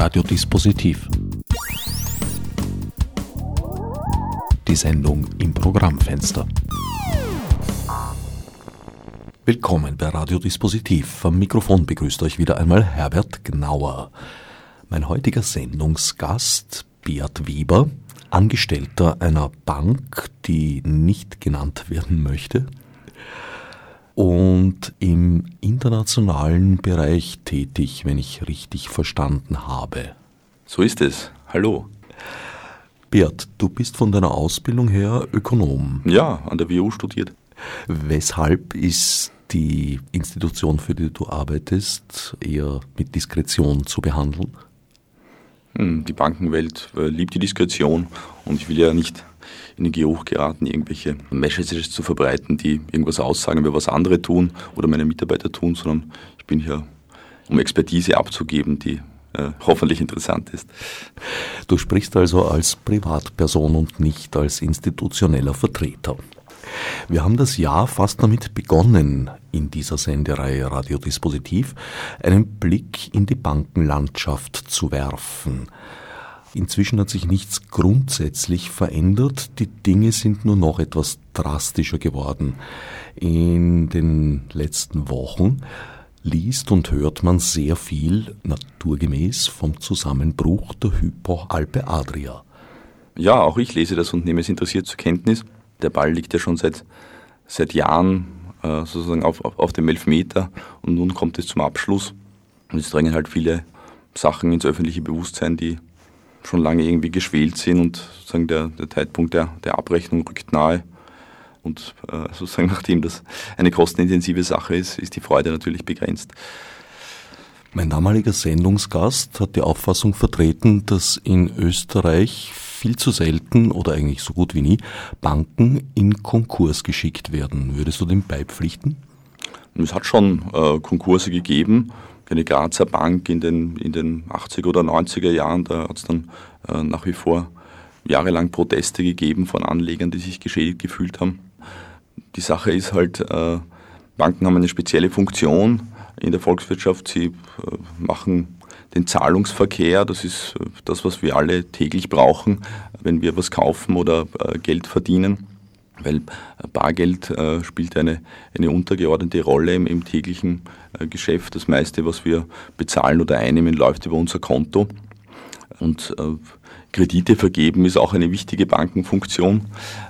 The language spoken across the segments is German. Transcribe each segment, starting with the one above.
Radiodispositiv. Die Sendung im Programmfenster. Willkommen bei Radiodispositiv. Am Mikrofon begrüßt euch wieder einmal Herbert Gnauer. Mein heutiger Sendungsgast, Beat Weber, Angestellter einer Bank, die nicht genannt werden möchte, und im internationalen Bereich tätig, wenn ich richtig verstanden habe. So ist es. Hallo. Bert, du bist von deiner Ausbildung her Ökonom. Ja, an der WU studiert. Weshalb ist die Institution, für die du arbeitest, eher mit Diskretion zu behandeln? Hm, die Bankenwelt äh, liebt die Diskretion und ich will ja nicht in den Geruch geraten, irgendwelche Messages zu verbreiten, die irgendwas aussagen über was andere tun oder meine Mitarbeiter tun, sondern ich bin hier, um Expertise abzugeben, die äh, hoffentlich interessant ist. Du sprichst also als Privatperson und nicht als institutioneller Vertreter. Wir haben das Jahr fast damit begonnen, in dieser Sendereihe Radiodispositiv einen Blick in die Bankenlandschaft zu werfen. Inzwischen hat sich nichts grundsätzlich verändert, die Dinge sind nur noch etwas drastischer geworden. In den letzten Wochen liest und hört man sehr viel naturgemäß vom Zusammenbruch der Hypo Alpe Adria. Ja, auch ich lese das und nehme es interessiert zur Kenntnis. Der Ball liegt ja schon seit, seit Jahren äh, sozusagen auf, auf, auf dem Elfmeter und nun kommt es zum Abschluss. Und es drängen halt viele Sachen ins öffentliche Bewusstsein, die schon lange irgendwie geschwelt sind und sozusagen der, der Zeitpunkt der, der Abrechnung rückt nahe. Und äh, sozusagen nachdem das eine kostenintensive Sache ist, ist die Freude natürlich begrenzt. Mein damaliger Sendungsgast hat die Auffassung vertreten, dass in Österreich viel zu selten oder eigentlich so gut wie nie Banken in Konkurs geschickt werden. Würdest du dem beipflichten? Es hat schon äh, Konkurse gegeben, eine Grazer Bank in den, in den 80er oder 90er Jahren, da hat es dann äh, nach wie vor jahrelang Proteste gegeben von Anlegern, die sich geschädigt gefühlt haben. Die Sache ist halt, äh, Banken haben eine spezielle Funktion in der Volkswirtschaft. Sie äh, machen den Zahlungsverkehr, das ist äh, das, was wir alle täglich brauchen, wenn wir was kaufen oder äh, Geld verdienen weil Bargeld äh, spielt eine, eine untergeordnete Rolle im, im täglichen äh, Geschäft. Das meiste, was wir bezahlen oder einnehmen, läuft über unser Konto. Und äh, Kredite vergeben ist auch eine wichtige Bankenfunktion.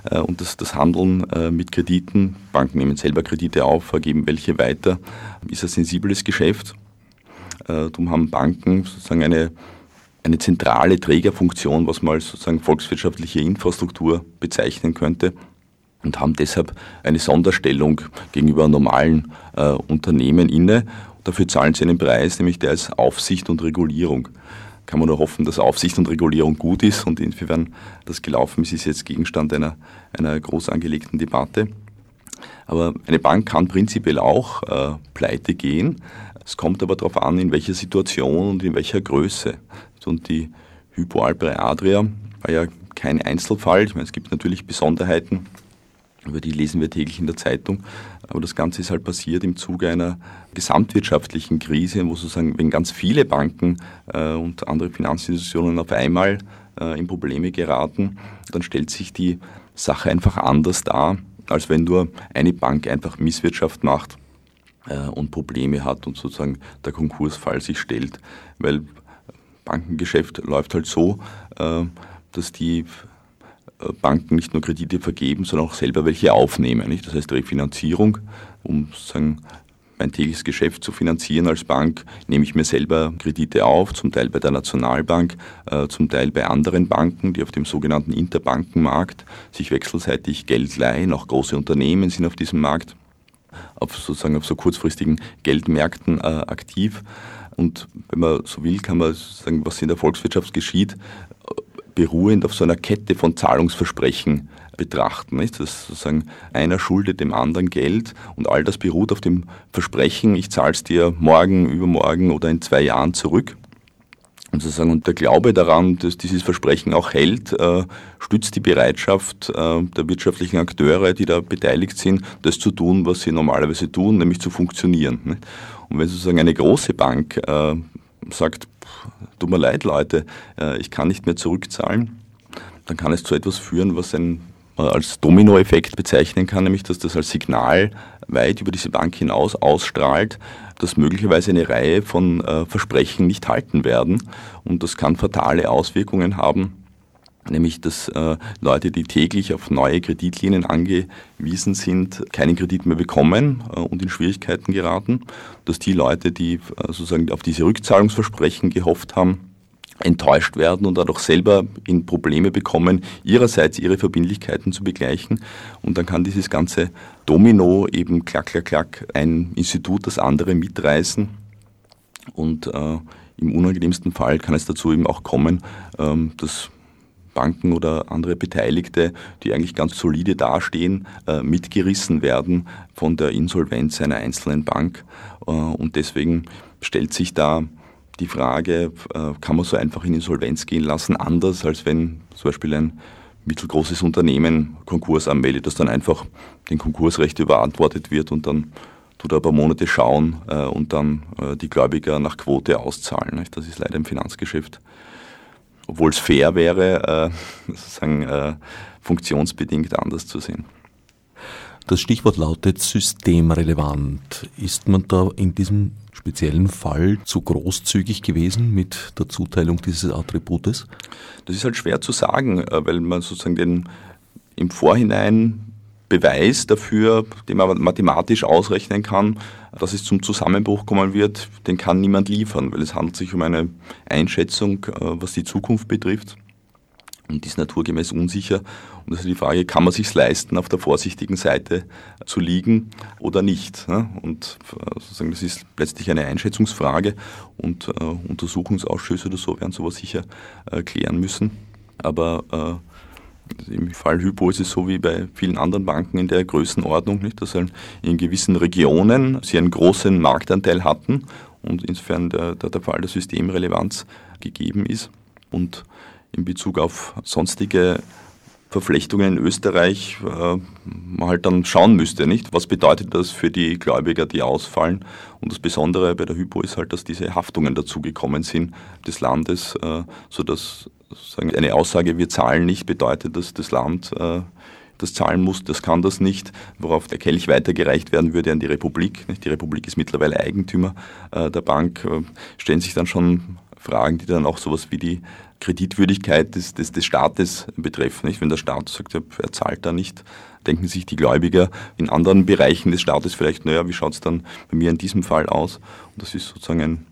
Äh, und das, das Handeln äh, mit Krediten, Banken nehmen selber Kredite auf, vergeben welche weiter, ist ein sensibles Geschäft. Äh, darum haben Banken sozusagen eine eine zentrale Trägerfunktion, was man als sozusagen volkswirtschaftliche Infrastruktur bezeichnen könnte und haben deshalb eine Sonderstellung gegenüber normalen äh, Unternehmen inne. Dafür zahlen sie einen Preis, nämlich der ist Aufsicht und Regulierung. Kann man nur hoffen, dass Aufsicht und Regulierung gut ist und inwiefern das gelaufen ist, ist jetzt Gegenstand einer, einer groß angelegten Debatte. Aber eine Bank kann prinzipiell auch äh, pleite gehen. Es kommt aber darauf an, in welcher Situation und in welcher Größe. Und die Hypo Alpe Adria war ja kein Einzelfall. Ich meine, es gibt natürlich Besonderheiten über die lesen wir täglich in der Zeitung. Aber das Ganze ist halt passiert im Zuge einer gesamtwirtschaftlichen Krise, wo sozusagen, wenn ganz viele Banken äh, und andere Finanzinstitutionen auf einmal äh, in Probleme geraten, dann stellt sich die Sache einfach anders dar, als wenn nur eine Bank einfach Misswirtschaft macht äh, und Probleme hat und sozusagen der Konkursfall sich stellt. Weil Bankengeschäft läuft halt so, äh, dass die Banken nicht nur Kredite vergeben, sondern auch selber welche aufnehmen. Nicht? Das heißt Refinanzierung, um sozusagen mein tägliches Geschäft zu finanzieren als Bank, nehme ich mir selber Kredite auf, zum Teil bei der Nationalbank, äh, zum Teil bei anderen Banken, die auf dem sogenannten Interbankenmarkt sich wechselseitig Geld leihen. Auch große Unternehmen sind auf diesem Markt, auf sozusagen auf so kurzfristigen Geldmärkten äh, aktiv. Und wenn man so will, kann man sagen, was in der Volkswirtschaft geschieht, beruhend auf so einer Kette von Zahlungsversprechen betrachten. Nicht? Das sozusagen einer schuldet dem anderen Geld und all das beruht auf dem Versprechen, ich zahle es dir morgen, übermorgen oder in zwei Jahren zurück. Und sozusagen und der Glaube daran, dass dieses Versprechen auch hält, äh, stützt die Bereitschaft äh, der wirtschaftlichen Akteure, die da beteiligt sind, das zu tun, was sie normalerweise tun, nämlich zu funktionieren. Und wenn sozusagen eine große Bank äh, sagt, tut mir leid, Leute, äh, ich kann nicht mehr zurückzahlen, dann kann es zu etwas führen, was ein als Dominoeffekt bezeichnen kann, nämlich dass das als Signal weit über diese Bank hinaus ausstrahlt, dass möglicherweise eine Reihe von äh, Versprechen nicht halten werden. Und das kann fatale Auswirkungen haben, nämlich dass äh, Leute, die täglich auf neue Kreditlinien angewiesen sind, keinen Kredit mehr bekommen äh, und in Schwierigkeiten geraten, dass die Leute, die äh, sozusagen auf diese Rückzahlungsversprechen gehofft haben, enttäuscht werden und dadurch selber in Probleme bekommen, ihrerseits ihre Verbindlichkeiten zu begleichen. Und dann kann dieses ganze Domino eben klack, klack, klack ein Institut das andere mitreißen. Und äh, im unangenehmsten Fall kann es dazu eben auch kommen, ähm, dass Banken oder andere Beteiligte, die eigentlich ganz solide dastehen, äh, mitgerissen werden von der Insolvenz einer einzelnen Bank. Äh, und deswegen stellt sich da die Frage, äh, kann man so einfach in Insolvenz gehen lassen, anders als wenn zum Beispiel ein mittelgroßes Unternehmen Konkurs anmeldet, dass dann einfach den Konkursrecht überantwortet wird und dann tut er ein paar Monate schauen und dann die Gläubiger nach Quote auszahlen. Das ist leider im Finanzgeschäft, obwohl es fair wäre, sozusagen funktionsbedingt anders zu sehen. Das Stichwort lautet systemrelevant. Ist man da in diesem speziellen Fall zu großzügig gewesen mit der Zuteilung dieses Attributes? Das ist halt schwer zu sagen, äh, weil man sozusagen den im Vorhinein Beweis dafür, den man mathematisch ausrechnen kann, dass es zum Zusammenbruch kommen wird, den kann niemand liefern, weil es handelt sich um eine Einschätzung, äh, was die Zukunft betrifft und ist naturgemäß unsicher. Und das ist die Frage, kann man sich leisten, auf der vorsichtigen Seite zu liegen oder nicht? Und äh, sozusagen, das ist letztlich eine Einschätzungsfrage und äh, Untersuchungsausschüsse oder so werden sowas sicher klären müssen. Aber im Fall Hypo ist es so wie bei vielen anderen Banken in der Größenordnung, nicht, dass in gewissen Regionen sie einen großen Marktanteil hatten und insofern der, der, Fall der Systemrelevanz gegeben ist. Und in Bezug auf sonstige Verflechtungen in Österreich äh, man halt dann schauen müsste, nicht? Was bedeutet das für die Gläubiger, die ausfallen? Und das Besondere bei der Hypo ist halt, dass diese Haftungen dazugekommen sind des Landes, äh, sodass sagen, eine Aussage, wir zahlen nicht, bedeutet, dass das Land äh, das zahlen muss, das kann das nicht, worauf der Kelch weitergereicht werden würde an die Republik. Die Republik ist mittlerweile Eigentümer äh, der Bank, äh, stellen sich dann schon Fragen, die dann auch sowas wie die Kreditwürdigkeit des, des, des Staates betreffen. Nicht? Wenn der Staat sagt, er zahlt da nicht, denken sich die Gläubiger in anderen Bereichen des Staates vielleicht, naja, wie schaut es dann bei mir in diesem Fall aus? Und das ist sozusagen ein,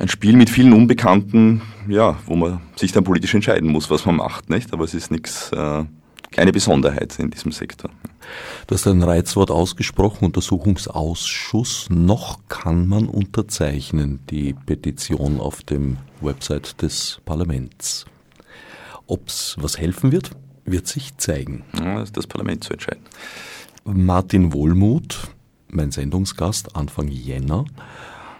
ein Spiel mit vielen Unbekannten, ja, wo man sich dann politisch entscheiden muss, was man macht. Nicht? Aber es ist nichts äh, keine Besonderheit in diesem Sektor. Du hast ein Reizwort ausgesprochen, Untersuchungsausschuss. Noch kann man unterzeichnen die Petition auf dem Website des Parlaments. Ob es was helfen wird, wird sich zeigen. Ja, das ist das Parlament zu entscheiden. Martin Wohlmuth, mein Sendungsgast Anfang Jänner,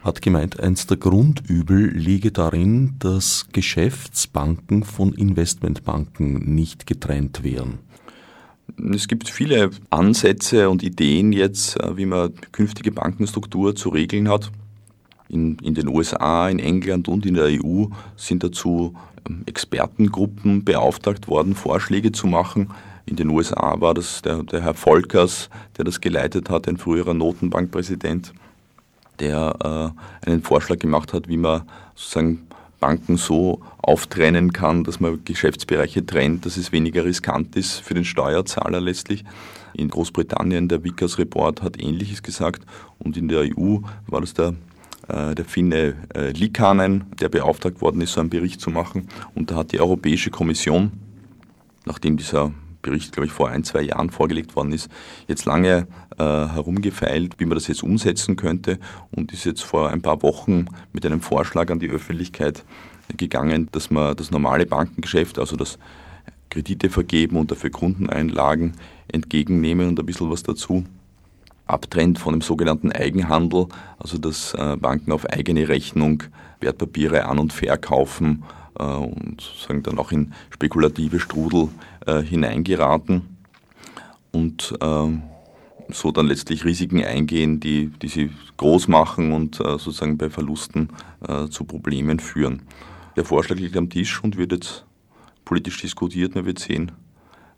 hat gemeint, eins der Grundübel liege darin, dass Geschäftsbanken von Investmentbanken nicht getrennt wären. Es gibt viele Ansätze und Ideen jetzt, äh, wie man künftige Bankenstruktur zu regeln hat. In, in den USA, in England und in der EU sind dazu ähm, Expertengruppen beauftragt worden, Vorschläge zu machen. In den USA war das der, der Herr Volkers, der das geleitet hat, ein früherer Notenbankpräsident der äh, einen Vorschlag gemacht hat, wie man sozusagen Banken so auftrennen kann, dass man Geschäftsbereiche trennt, dass es weniger riskant ist für den Steuerzahler letztlich. In Großbritannien, der Vickers Report hat Ähnliches gesagt und in der EU war das der, äh, der Finne äh, Likanen, der beauftragt worden ist, so einen Bericht zu machen. Und da hat die Europäische Kommission, nachdem dieser Bericht, glaube ich, vor ein, zwei Jahren vorgelegt worden ist, jetzt lange äh, herumgefeilt, wie man das jetzt umsetzen könnte und ist jetzt vor ein paar Wochen mit einem Vorschlag an die Öffentlichkeit gegangen, dass man das normale Bankengeschäft, also das Kredite vergeben und dafür Kundeneinlagen entgegennehmen und ein bisschen was dazu abtrennt von dem sogenannten Eigenhandel, also dass äh, Banken auf eigene Rechnung Wertpapiere an- und verkaufen und sozusagen dann auch in spekulative Strudel äh, hineingeraten. Und ähm, so dann letztlich Risiken eingehen, die, die sie groß machen und äh, sozusagen bei Verlusten äh, zu Problemen führen. Der Vorschlag liegt am Tisch und wird jetzt politisch diskutiert. Man wird sehen,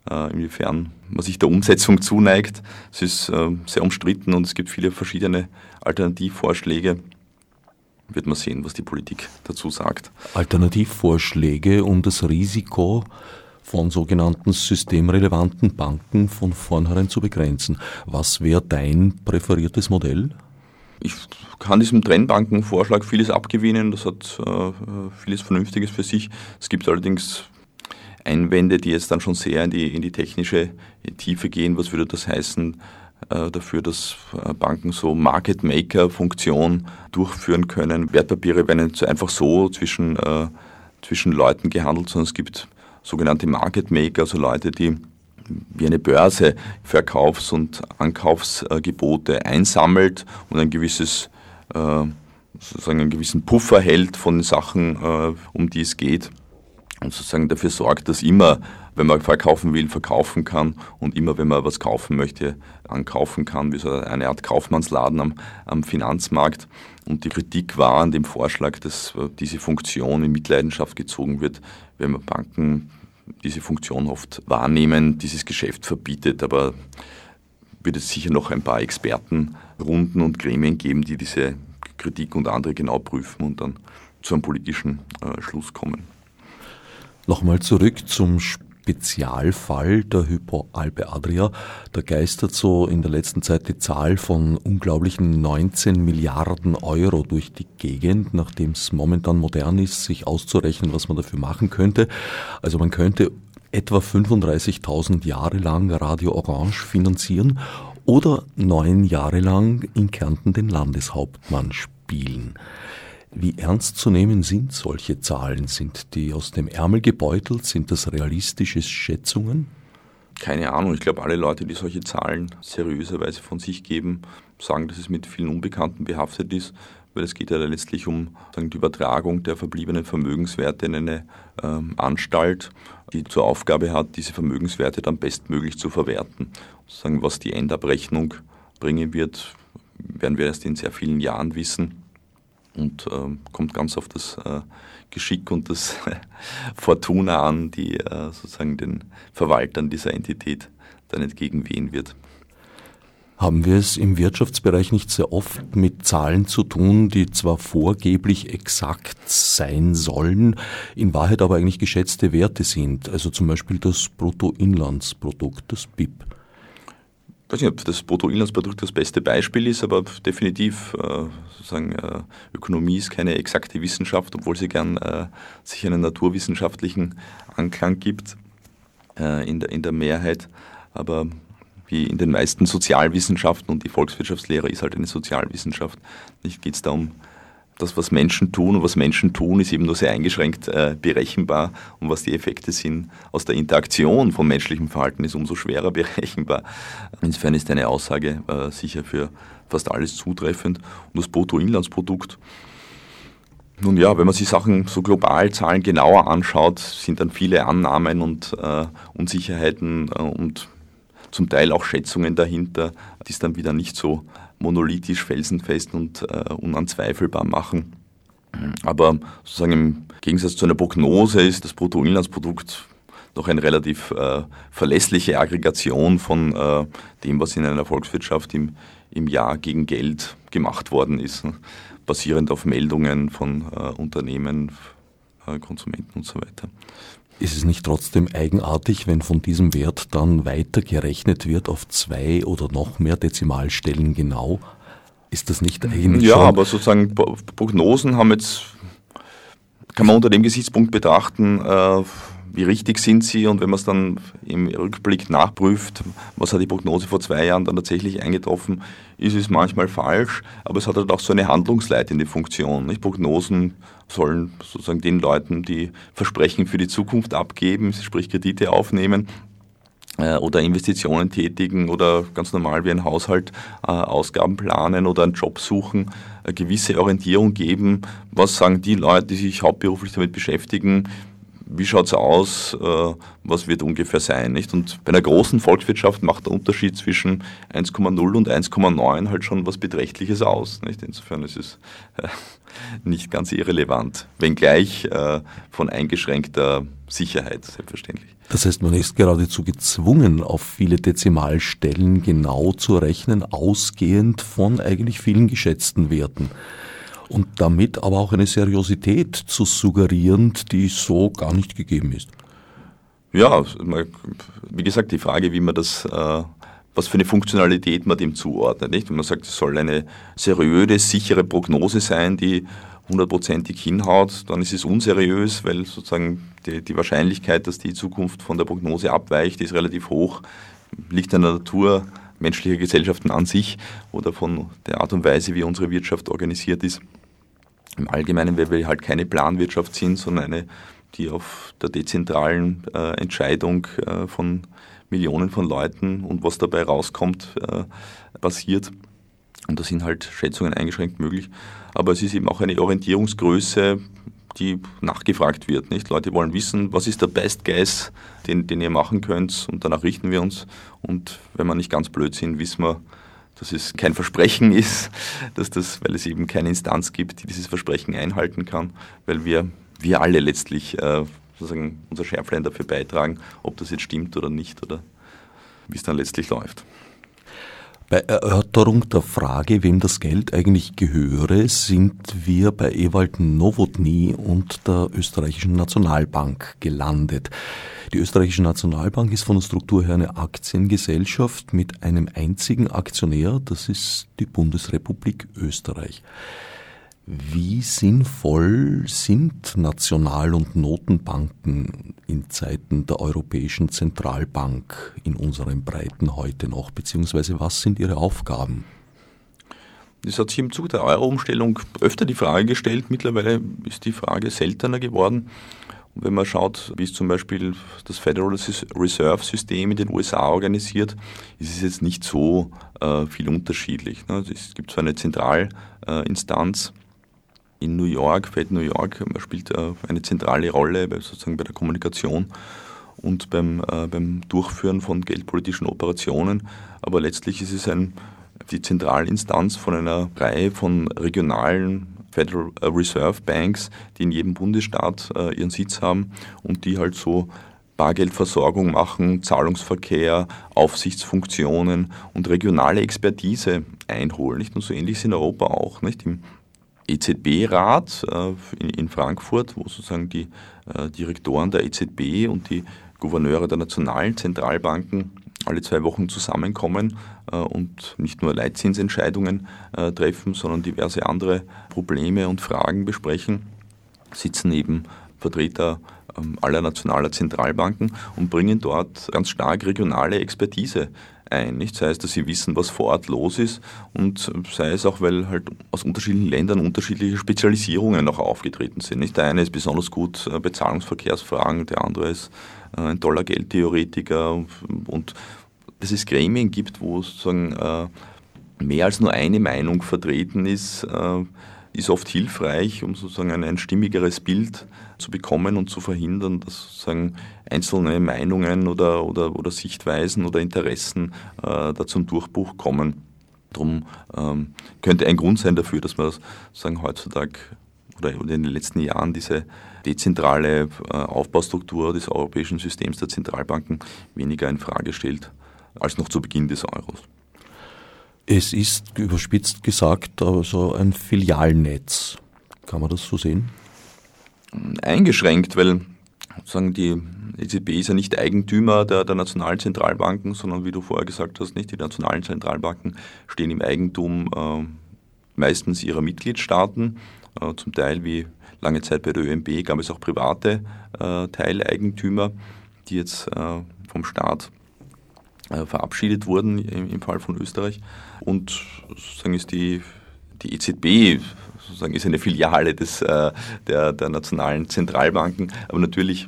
äh, inwiefern man sich der Umsetzung zuneigt. Es ist äh, sehr umstritten und es gibt viele verschiedene Alternativvorschläge. Wird man sehen, was die Politik dazu sagt. Alternativvorschläge, um das Risiko von sogenannten systemrelevanten Banken von vornherein zu begrenzen. Was wäre dein präferiertes Modell? Ich kann diesem Trennbankenvorschlag vieles abgewinnen. Das hat äh, vieles Vernünftiges für sich. Es gibt allerdings Einwände, die jetzt dann schon sehr in die, in die technische Tiefe gehen. Was würde das heißen dafür, dass äh, Banken so Market Maker-Funktion durchführen können? Wertpapiere werden nicht einfach so zwischen, äh, zwischen Leuten gehandelt, sondern es gibt sogenannte Market Maker, also Leute, die wie eine Börse Verkaufs- und Ankaufsgebote einsammelt und ein gewisses äh, sozusagen einen gewissen Puffer hält von Sachen, äh, um die es geht und sozusagen dafür sorgt, dass immer, wenn man verkaufen will, verkaufen kann und immer, wenn man was kaufen möchte, ankaufen kann, wie so eine Art Kaufmannsladen am, am Finanzmarkt. Und die Kritik war an dem Vorschlag, dass äh, diese Funktion in Mitleidenschaft gezogen wird, wenn man Banken diese Funktion oft wahrnehmen, dieses Geschäft verbietet. Aber wird es sicher noch ein paar Expertenrunden und Gremien geben, die diese Kritik und andere genau prüfen und dann zu einem politischen äh, Schluss kommen. Nochmal zurück zum Spezialfall der Hypoalpe Adria. Da geistert so in der letzten Zeit die Zahl von unglaublichen 19 Milliarden Euro durch die Gegend, nachdem es momentan modern ist, sich auszurechnen, was man dafür machen könnte. Also man könnte etwa 35.000 Jahre lang Radio Orange finanzieren oder neun Jahre lang in Kärnten den Landeshauptmann spielen. Wie ernst zu nehmen sind solche Zahlen? Sind die aus dem Ärmel gebeutelt? Sind das realistische Schätzungen? Keine Ahnung. Ich glaube, alle Leute, die solche Zahlen seriöserweise von sich geben, sagen, dass es mit vielen Unbekannten behaftet ist, weil es geht ja letztlich um sagen, die Übertragung der verbliebenen Vermögenswerte in eine ähm, Anstalt, die zur Aufgabe hat, diese Vermögenswerte dann bestmöglich zu verwerten. Sagen, was die Endabrechnung bringen wird, werden wir erst in sehr vielen Jahren wissen und äh, kommt ganz auf das äh, Geschick und das Fortuna an, die äh, sozusagen den Verwaltern dieser Entität dann entgegenwehen wird. Haben wir es im Wirtschaftsbereich nicht sehr oft mit Zahlen zu tun, die zwar vorgeblich exakt sein sollen, in Wahrheit aber eigentlich geschätzte Werte sind, also zum Beispiel das Bruttoinlandsprodukt, das BIP? Weiß nicht, ob das Bruttoinlandsprodukt das beste Beispiel ist, aber definitiv äh, sozusagen äh, Ökonomie ist keine exakte Wissenschaft, obwohl sie gern äh, sich einen naturwissenschaftlichen Anklang gibt in, der, Mehrheit. Aber wie in den meisten Sozialwissenschaften und die Volkswirtschaftslehre ist halt eine Sozialwissenschaft. Geht es da um das, was Menschen tun. Und was Menschen tun, ist eben nur sehr eingeschränkt äh, berechenbar. Und was die Effekte sind aus der Interaktion von menschlichem Verhalten, ist umso schwerer berechenbar. Insofern ist eine Aussage äh, sicher für fast alles zutreffend. Und das Bruttoinlandsprodukt, nun ja, wenn man sich Sachen so global Zahlen genauer anschaut, sind dann viele Annahmen und äh, Unsicherheiten äh, und zum Teil auch Schätzungen dahinter, die es dann wieder nicht so monolithisch, felsenfest und äh, unanzweifelbar machen. Aber sozusagen im Gegensatz zu einer Prognose ist das Bruttoinlandsprodukt noch eine relativ äh, verlässliche Aggregation von äh, dem, was in einer Volkswirtschaft im, im Jahr gegen Geld gemacht worden ist, ne? basierend auf Meldungen von äh, Unternehmen, äh, Konsumenten und so weiter. Ist es nicht trotzdem eigenartig, wenn von diesem Wert dann weiter gerechnet wird auf zwei oder noch mehr Dezimalstellen genau? Ist das nicht eigentlich Ja, aber sozusagen Prognosen haben jetzt, kann man unter dem Gesichtspunkt betrachten, äh, wie richtig sind sie und wenn man es dann im Rückblick nachprüft, was hat die Prognose vor zwei Jahren dann tatsächlich eingetroffen, ist es manchmal falsch, aber es hat halt auch so eine handlungsleitende Funktion. Nicht? Prognosen sollen sozusagen den Leuten, die Versprechen für die Zukunft abgeben, sprich Kredite aufnehmen, äh, oder Investitionen tätigen oder ganz normal wie ein Haushalt äh, Ausgaben planen oder einen Job suchen, eine gewisse Orientierung geben. Was sagen die Leute, die sich hauptberuflich damit beschäftigen? Wie schaut es aus, äh, was wird ungefähr sein. Nicht? Und bei einer großen Volkswirtschaft macht der Unterschied zwischen 1,0 und 1,9 halt schon was Beträchtliches aus. Nicht? Insofern ist es äh, nicht ganz irrelevant, wenngleich äh, von eingeschränkter Sicherheit, selbstverständlich. Das heißt, man ist geradezu gezwungen, auf viele Dezimalstellen genau zu rechnen, ausgehend von eigentlich vielen geschätzten Werten und damit aber auch eine Seriosität zu suggerieren, die so gar nicht gegeben ist. Ja, wie gesagt, die Frage, wie man das, äh, was für eine Funktionalität man dem zuordnet. Nicht? Wenn man sagt, es soll eine seriöse, sichere Prognose sein, die hundertprozentig hinhaut, dann ist es unseriös, weil sozusagen die, die Wahrscheinlichkeit, dass die Zukunft von der Prognose abweicht, ist relativ hoch, liegt an der Natur menschlicher Gesellschaften an sich oder von der Art und Weise, wie unsere Wirtschaft organisiert ist. Im Allgemeinen, weil wir halt keine Planwirtschaft sind, sondern eine, die auf der dezentralen äh, Entscheidung äh, von Millionen von Leuten und was dabei rauskommt, äh, basiert. Und da sind halt Schätzungen eingeschränkt möglich. Aber es ist eben auch eine Orientierungsgröße, die nachgefragt wird. Nicht? Leute wollen wissen, was ist der Best Guess, den, den ihr machen könnt und danach richten wir uns. Und wenn wir nicht ganz blöd sind, wissen wir, dass es kein Versprechen ist, dass das, weil es eben keine Instanz gibt, die dieses Versprechen einhalten kann, weil wir, wir alle letztlich äh, sozusagen unser Schärflein dafür beitragen, ob das jetzt stimmt oder nicht oder wie es dann letztlich läuft. Bei Erörterung der Frage, wem das Geld eigentlich gehöre, sind wir bei Ewald Nowotny und der österreichischen Nationalbank gelandet. Die österreichische Nationalbank ist von der Struktur her eine Aktiengesellschaft mit einem einzigen Aktionär, das ist die Bundesrepublik Österreich. Wie sinnvoll sind National- und Notenbanken in Zeiten der Europäischen Zentralbank in unseren Breiten heute noch, beziehungsweise was sind ihre Aufgaben? Das hat sich im Zuge der Euro-Umstellung öfter die Frage gestellt. Mittlerweile ist die Frage seltener geworden. Und wenn man schaut, wie ist zum Beispiel das Federal Reserve System in den USA organisiert, ist es jetzt nicht so äh, viel unterschiedlich. Ne? Es gibt zwar eine Zentralinstanz, in New York, Fed New York, spielt äh, eine zentrale Rolle sozusagen bei der Kommunikation und beim, äh, beim Durchführen von geldpolitischen Operationen. Aber letztlich ist es ein, die Zentralinstanz von einer Reihe von regionalen Federal Reserve Banks, die in jedem Bundesstaat äh, ihren Sitz haben und die halt so Bargeldversorgung machen, Zahlungsverkehr, Aufsichtsfunktionen und regionale Expertise einholen. Nicht? Und so ähnlich ist in Europa auch. Nicht? Im EZB-Rat äh, in Frankfurt, wo sozusagen die äh, Direktoren der EZB und die Gouverneure der nationalen Zentralbanken alle zwei Wochen zusammenkommen äh, und nicht nur Leitzinsentscheidungen treffen, sondern diverse andere Probleme und Fragen besprechen, sitzen eben Vertreter ähm, aller nationaler Zentralbanken und bringen dort ganz stark regionale Expertise ein. Nicht? Sei es, dass sie wissen, was vor Ort los ist und sei es auch, weil halt aus unterschiedlichen Ländern unterschiedliche Spezialisierungen auch aufgetreten sind. Nicht? Der eine ist besonders gut äh, Zahlungsverkehrsfragen, der andere ist äh, ein toller Geldtheoretiker und dass es Gremien gibt, wo sozusagen äh, mehr als nur eine Meinung vertreten ist, ist oft hilfreich, um sozusagen ein, ein stimmigeres Bild zu bekommen und zu verhindern, dass sozusagen einzelne Meinungen oder, oder, oder Sichtweisen oder Interessen äh, da zum Durchbruch kommen. Darum ähm, könnte ein Grund sein dafür, dass man sozusagen heutzutage oder in den letzten Jahren diese dezentrale äh, Aufbaustruktur des europäischen Systems der Zentralbanken weniger in Frage stellt als noch zu Beginn des Euros. Es ist überspitzt gesagt also ein Filialnetz. Kann man das so sehen? Eingeschränkt, weil sagen die EZB ist ja nicht Eigentümer der, der nationalen Zentralbanken, sondern wie du vorher gesagt hast, nicht die nationalen Zentralbanken stehen im Eigentum äh, meistens ihrer Mitgliedstaaten. Äh, zum Teil wie lange Zeit bei der ÖMB gab es auch private äh, Teileigentümer, die jetzt äh, vom Staat verabschiedet wurden im, Fall von Österreich. Und sozusagen ist die, die EZB sozusagen ist eine Filiale des, äh, der, der nationalen Zentralbanken, aber natürlich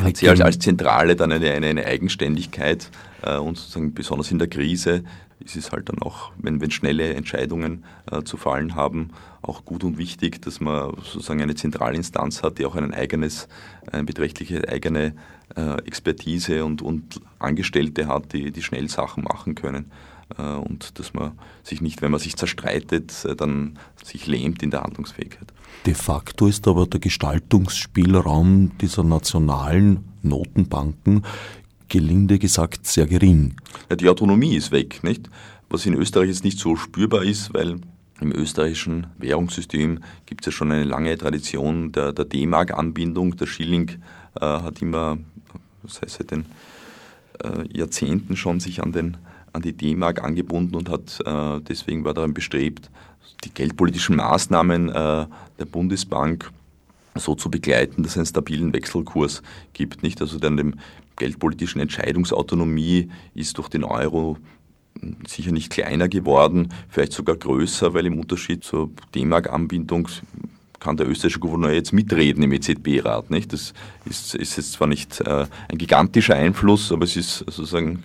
hat sie als, als Zentrale dann eine, eine, eine Eigenständigkeit äh, und sozusagen besonders in der Krise ist es halt dann auch, wenn, wenn schnelle Entscheidungen äh, zu fallen haben, auch gut und wichtig, dass man sozusagen eine Zentralinstanz hat, die auch ein eigenes, eine beträchtliche eigene äh, Expertise und, und Angestellte hat, die, die schnell Sachen machen können. Äh, und dass man sich nicht, wenn man sich zerstreitet, äh, dann sich lähmt in der Handlungsfähigkeit. De facto ist aber der Gestaltungsspielraum dieser nationalen Notenbanken gelinde gesagt sehr gering. Ja, die Autonomie ist weg, nicht? Was in Österreich jetzt nicht so spürbar ist, weil im österreichischen Währungssystem gibt es ja schon eine lange Tradition der, der D-Mark-Anbindung. Der Schilling äh, hat immer, das heißt seit den äh, Jahrzehnten schon sich an, den, an die D-Mark angebunden und hat äh, deswegen war daran bestrebt, die geldpolitischen Maßnahmen äh, der Bundesbank so zu begleiten, dass es einen stabilen Wechselkurs gibt. Nicht? Also dann dem geldpolitischen Entscheidungsautonomie ist durch den Euro sicher nicht kleiner geworden, vielleicht sogar größer, weil im Unterschied zur D-Mark-Anbindung kann der österreichische Gouverneur jetzt mitreden im EZB-Rat. Das ist, ist jetzt zwar nicht äh, ein gigantischer Einfluss, aber es ist sozusagen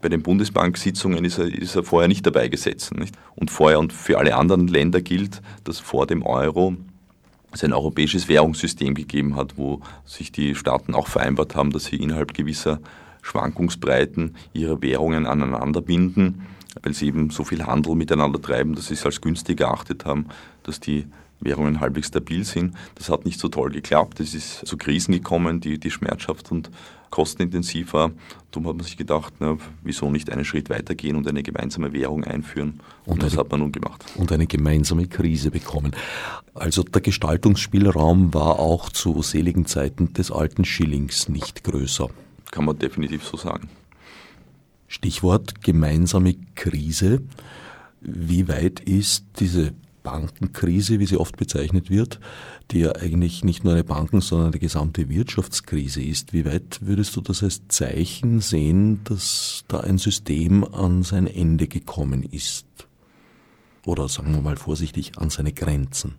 bei den Bundesbank-Sitzungen ist er, ist er vorher nicht dabei gesessen. Nicht? Und vorher und für alle anderen Länder gilt, dass vor dem Euro es ein europäisches Währungssystem gegeben hat, wo sich die Staaten auch vereinbart haben, dass sie innerhalb gewisser Schwankungsbreiten ihre Währungen aneinander binden, weil sie eben so viel Handel miteinander treiben, dass sie es als günstig erachtet haben, dass die Währungen halbwegs stabil sind. Das hat nicht so toll geklappt. Es ist zu Krisen gekommen, die, die schmerzhaft und kostenintensiv war. Darum hat man sich gedacht, na, wieso nicht einen Schritt weitergehen und eine gemeinsame Währung einführen. Und, und das eine, hat man nun gemacht. Und eine gemeinsame Krise bekommen. Also der Gestaltungsspielraum war auch zu seligen Zeiten des alten Schillings nicht größer. Kann man definitiv so sagen. Stichwort gemeinsame Krise. Wie weit ist diese Bankenkrise, wie sie oft bezeichnet wird, die ja eigentlich nicht nur eine Banken, sondern eine gesamte Wirtschaftskrise ist. Wie weit würdest du das als Zeichen sehen, dass da ein System an sein Ende gekommen ist? Oder sagen wir mal vorsichtig, an seine Grenzen?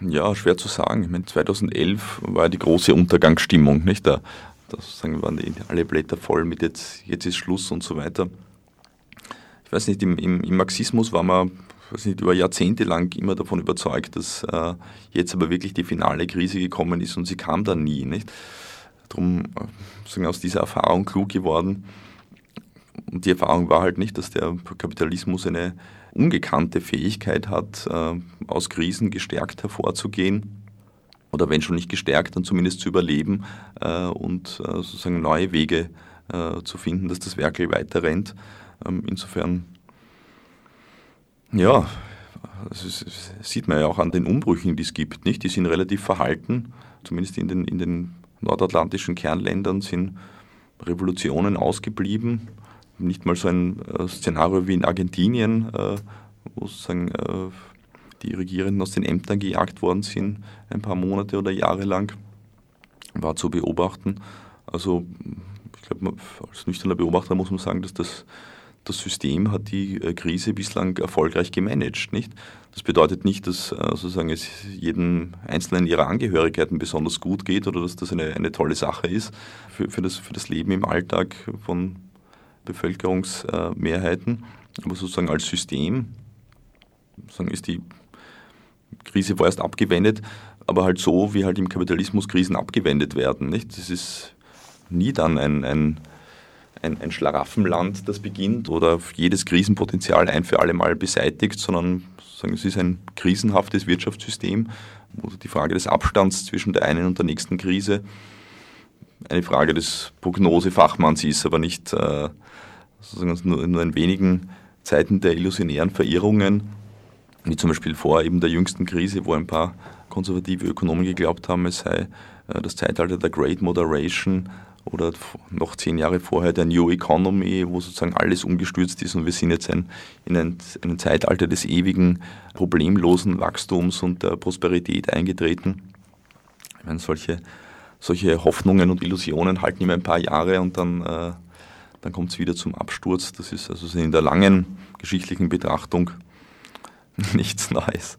Ja, schwer zu sagen. Ich meine, 2011 war die große Untergangsstimmung, nicht? Da, da waren die, alle Blätter voll mit jetzt, jetzt ist Schluss und so weiter. Ich weiß nicht, im, im, im Marxismus war man weiß nicht, über Jahrzehnte lang immer davon überzeugt, dass äh, jetzt aber wirklich die finale Krise gekommen ist und sie kam dann nie. Nicht? Darum äh, aus dieser Erfahrung klug geworden. Und die Erfahrung war halt nicht, dass der Kapitalismus eine ungekannte Fähigkeit hat, äh, aus Krisen gestärkt hervorzugehen. Oder wenn schon nicht gestärkt, dann zumindest zu überleben äh, und äh, sozusagen neue Wege äh, zu finden, dass das Werkel weiter rennt. Ähm, insofern ja, das sieht man ja auch an den Umbrüchen, die es gibt. Nicht? Die sind relativ verhalten, zumindest in den, in den nordatlantischen Kernländern sind Revolutionen ausgeblieben. Nicht mal so ein äh, Szenario wie in Argentinien, äh, wo sozusagen äh, die Regierenden aus den Ämtern gejagt worden sind, ein paar Monate oder Jahre lang, war zu beobachten. Also ich glaube, als nüchterner Beobachter muss man sagen, dass das das System hat die äh, Krise bislang erfolgreich gemanagt. Nicht? Das bedeutet nicht, dass äh, sozusagen es jedem Einzelnen ihrer Angehörigkeiten besonders gut geht oder dass das eine, eine tolle Sache ist für, für, das, für das Leben im Alltag von Bevölkerungsmehrheiten. Aber sozusagen als System sozusagen ist die Krise vorerst abgewendet, aber halt so, wie halt im Kapitalismus Krisen abgewendet werden. Nicht? Das ist nie dann ein, ein ein, ein Schlaraffenland, das beginnt oder jedes Krisenpotenzial ein für alle Mal beseitigt, sondern sagen, es ist ein krisenhaftes Wirtschaftssystem, wo die Frage des Abstands zwischen der einen und der nächsten Krise eine Frage des Prognosefachmanns ist, aber nicht äh, sozusagen nur, nur in wenigen Zeiten der illusionären Verirrungen, wie zum Beispiel vor eben der jüngsten Krise, wo ein paar konservative Ökonomen geglaubt haben, es sei äh, das Zeitalter der Great Moderation, oder noch zehn Jahre vorher der New Economy, wo sozusagen alles umgestürzt ist und wir sind jetzt ein, in ein, ein Zeitalter des ewigen, problemlosen Wachstums und der Prosperität eingetreten. Ich meine, solche, solche Hoffnungen und Illusionen halten immer ein paar Jahre und dann, äh, dann kommt es wieder zum Absturz. Das ist also in der langen geschichtlichen Betrachtung nichts Neues.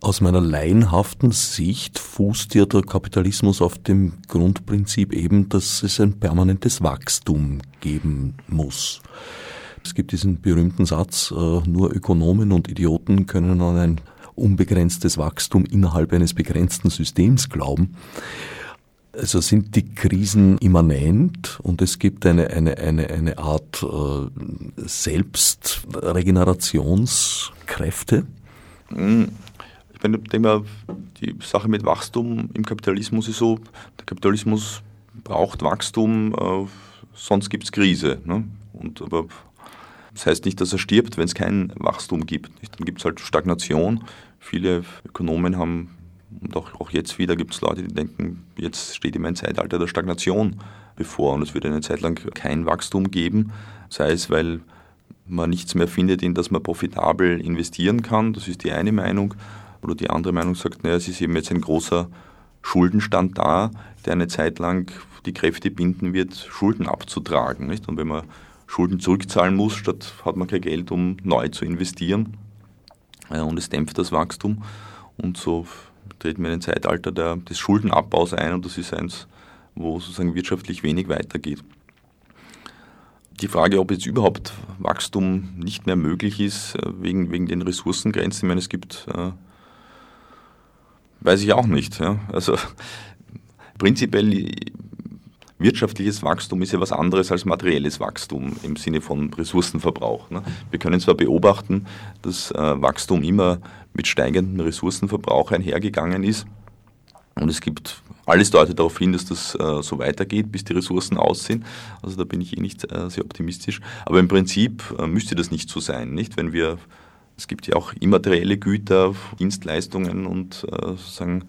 Aus meiner laienhaften Sicht fußt ja der Kapitalismus auf dem Grundprinzip eben, dass es ein permanentes Wachstum geben muss. Es gibt diesen berühmten Satz, äh, nur Ökonomen und Idioten können an ein unbegrenztes Wachstum innerhalb eines begrenzten Systems glauben. Also sind die Krisen immanent und es gibt eine, eine, eine, eine Art äh, Selbstregenerationskräfte? Hm, meine, ich denke die Sache mit Wachstum im Kapitalismus ist so, der Kapitalismus braucht Wachstum, äh, sonst gibt es Krise. Ne? Und, aber das heißt nicht, dass er stirbt, wenn es kein Wachstum gibt. Dann gibt es halt Stagnation. Viele Ökonomen haben, und auch, auch jetzt wieder gibt es Leute, die denken, jetzt steht immer ein Zeitalter der Stagnation bevor und es wird eine Zeit lang kein Wachstum geben, sei es, weil man nichts mehr findet, in das man profitabel investieren kann. Das ist die eine Meinung. Oder die andere Meinung sagt, naja, es ist eben jetzt ein großer Schuldenstand da, der eine Zeit lang die Kräfte binden wird, Schulden abzutragen. Nicht? Und wenn man Schulden zurückzahlen muss, statt hat man kein Geld, um neu zu investieren. Und es dämpft das Wachstum. Und so treten wir in ein Zeitalter der, des Schuldenabbaus ein und das ist eins, wo sozusagen wirtschaftlich wenig weitergeht. Die Frage, ob jetzt überhaupt Wachstum nicht mehr möglich ist, äh, wegen, wegen den Ressourcengrenzen, ich meine, es gibt äh, Weiß ich auch nicht. Ja. Also prinzipiell wirtschaftliches Wachstum ist ja was anderes als materielles Wachstum im Sinne von Ressourcenverbrauch. Ne. Wir können zwar beobachten, dass äh, Wachstum immer mit steigendem Ressourcenverbrauch einhergegangen ist. Und es gibt, alles deutet darauf hin, dass das äh, so weitergeht, bis die Ressourcen aus sind. Also da bin ich eh nicht äh, sehr optimistisch. Aber im Prinzip müsste das nicht so sein, nicht? Wenn wir es gibt ja auch immaterielle Güter, Dienstleistungen und sozusagen,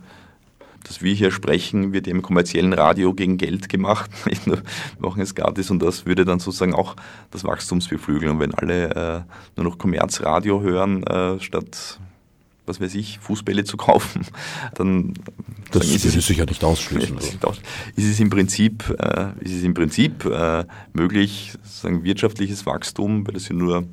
dass wir hier sprechen, wird im kommerziellen Radio gegen Geld gemacht. wir machen es gratis und das würde dann sozusagen auch das Wachstumsbeflügeln. Und wenn alle äh, nur noch Kommerzradio hören, äh, statt was weiß ich, Fußbälle zu kaufen, dann das ist es sicher nicht ausschließen. Ist es im Prinzip, äh, ist es im Prinzip äh, möglich, sagen wirtschaftliches Wachstum, weil es ja nur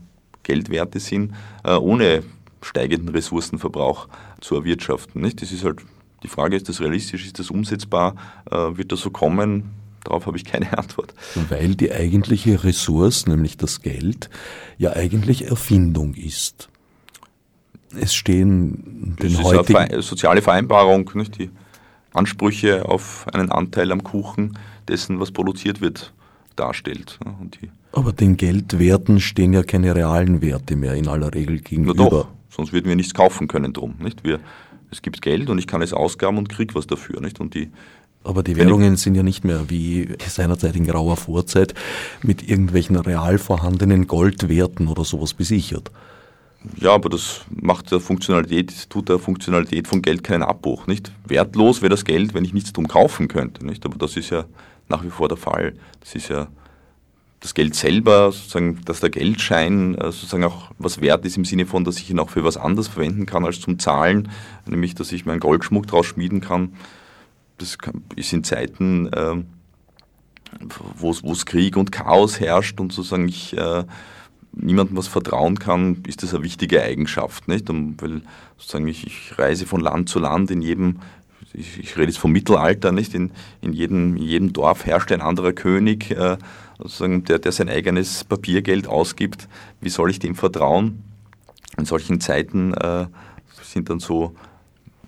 Geldwerte sind, äh, ohne steigenden Ressourcenverbrauch zu erwirtschaften. Nicht? Das ist halt die Frage, ist das realistisch, ist das umsetzbar, äh, wird das so kommen? Darauf habe ich keine Antwort. Weil die eigentliche Ressource, nämlich das Geld, ja eigentlich Erfindung ist. Es stehen den das heutigen... Ist eine soziale Vereinbarung, nicht? die Ansprüche auf einen Anteil am Kuchen dessen, was produziert wird, darstellt. Aber den Geldwerten stehen ja keine realen Werte mehr in aller Regel gegenüber. Na doch, sonst würden wir nichts kaufen können drum. Nicht? Wir, es gibt Geld und ich kann es ausgaben und kriege was dafür. Nicht? Und die, aber die Währungen sind ja nicht mehr wie seinerzeit in grauer Vorzeit mit irgendwelchen real vorhandenen Goldwerten oder sowas besichert. Ja, aber das macht der Funktionalität, tut der Funktionalität von Geld keinen Abbruch, nicht? Wertlos wäre das Geld, wenn ich nichts drum kaufen könnte, nicht? Aber das ist ja nach wie vor der Fall. Das ist ja das Geld selber, sozusagen, dass der Geldschein äh, sozusagen auch was wert ist im Sinne von, dass ich ihn auch für was anderes verwenden kann als zum Zahlen, nämlich dass ich meinen Goldschmuck draus schmieden kann. Das ist in Zeiten, äh, wo es Krieg und Chaos herrscht und sozusagen ich äh, niemandem was vertrauen kann, ist das eine wichtige Eigenschaft, nicht? Und weil sozusagen ich, ich reise von Land zu Land in jedem ich, ich, rede jetzt vom Mittelalter, nicht? In, in, jedem, in jedem Dorf herrscht ein anderer König, äh, sozusagen, der, der sein eigenes Papiergeld ausgibt. Wie soll ich dem vertrauen? In solchen Zeiten äh, sind dann so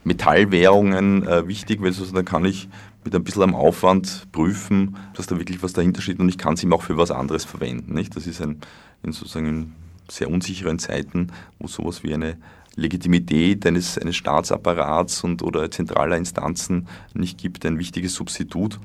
Metallwährungen äh, wichtig, weil so, dann kann ich mit ein bisschen am Aufwand prüfen, dass da wirklich was dahinter steht und ich kann es ihm auch für was anderes verwenden. Nicht? Das ist ein, in sozusagen sehr unsicheren Zeiten, wo sowas wie eine Legitimität eines, eines Staatsapparats und, oder zentraler Instanzen nicht gibt, ein wichtiges Substitut.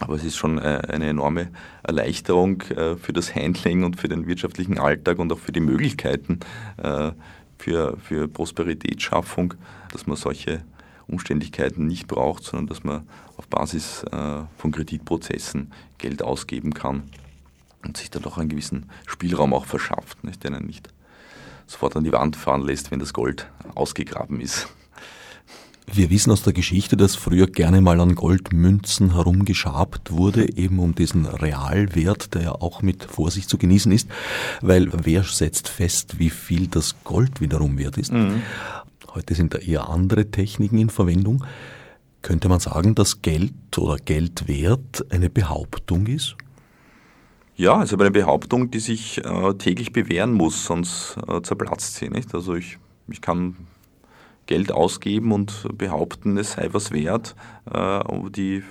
Aber es ist schon äh, eine enorme Erleichterung äh, für das Handling und für den wirtschaftlichen Alltag und auch für die Möglichkeiten äh, für, für Prosperitätsschaffung, dass man solche Umständlichkeiten nicht braucht, sondern dass man auf Basis von Kreditprozessen Geld ausgeben kann und sich dann auch einen gewissen Spielraum auch verschafft, den er nicht sofort an die Wand fahren lässt, wenn das Gold ausgegraben ist. Wir wissen aus der Geschichte, dass früher gerne mal an Goldmünzen herumgeschabt wurde, eben um diesen Realwert, der ja auch mit Vorsicht zu genießen ist, weil wer setzt fest, wie viel das Gold wiederum wert ist. Mhm. Heute sind da eher andere Techniken in Verwendung. Könnte man sagen, dass Geld oder Geldwert eine Behauptung ist? Ja, also eine Behauptung, die sich äh, täglich bewähren muss, sonst äh, zerplatzt sie. Nicht? Also ich, ich kann Geld ausgeben und behaupten, es sei was wert. Äh, die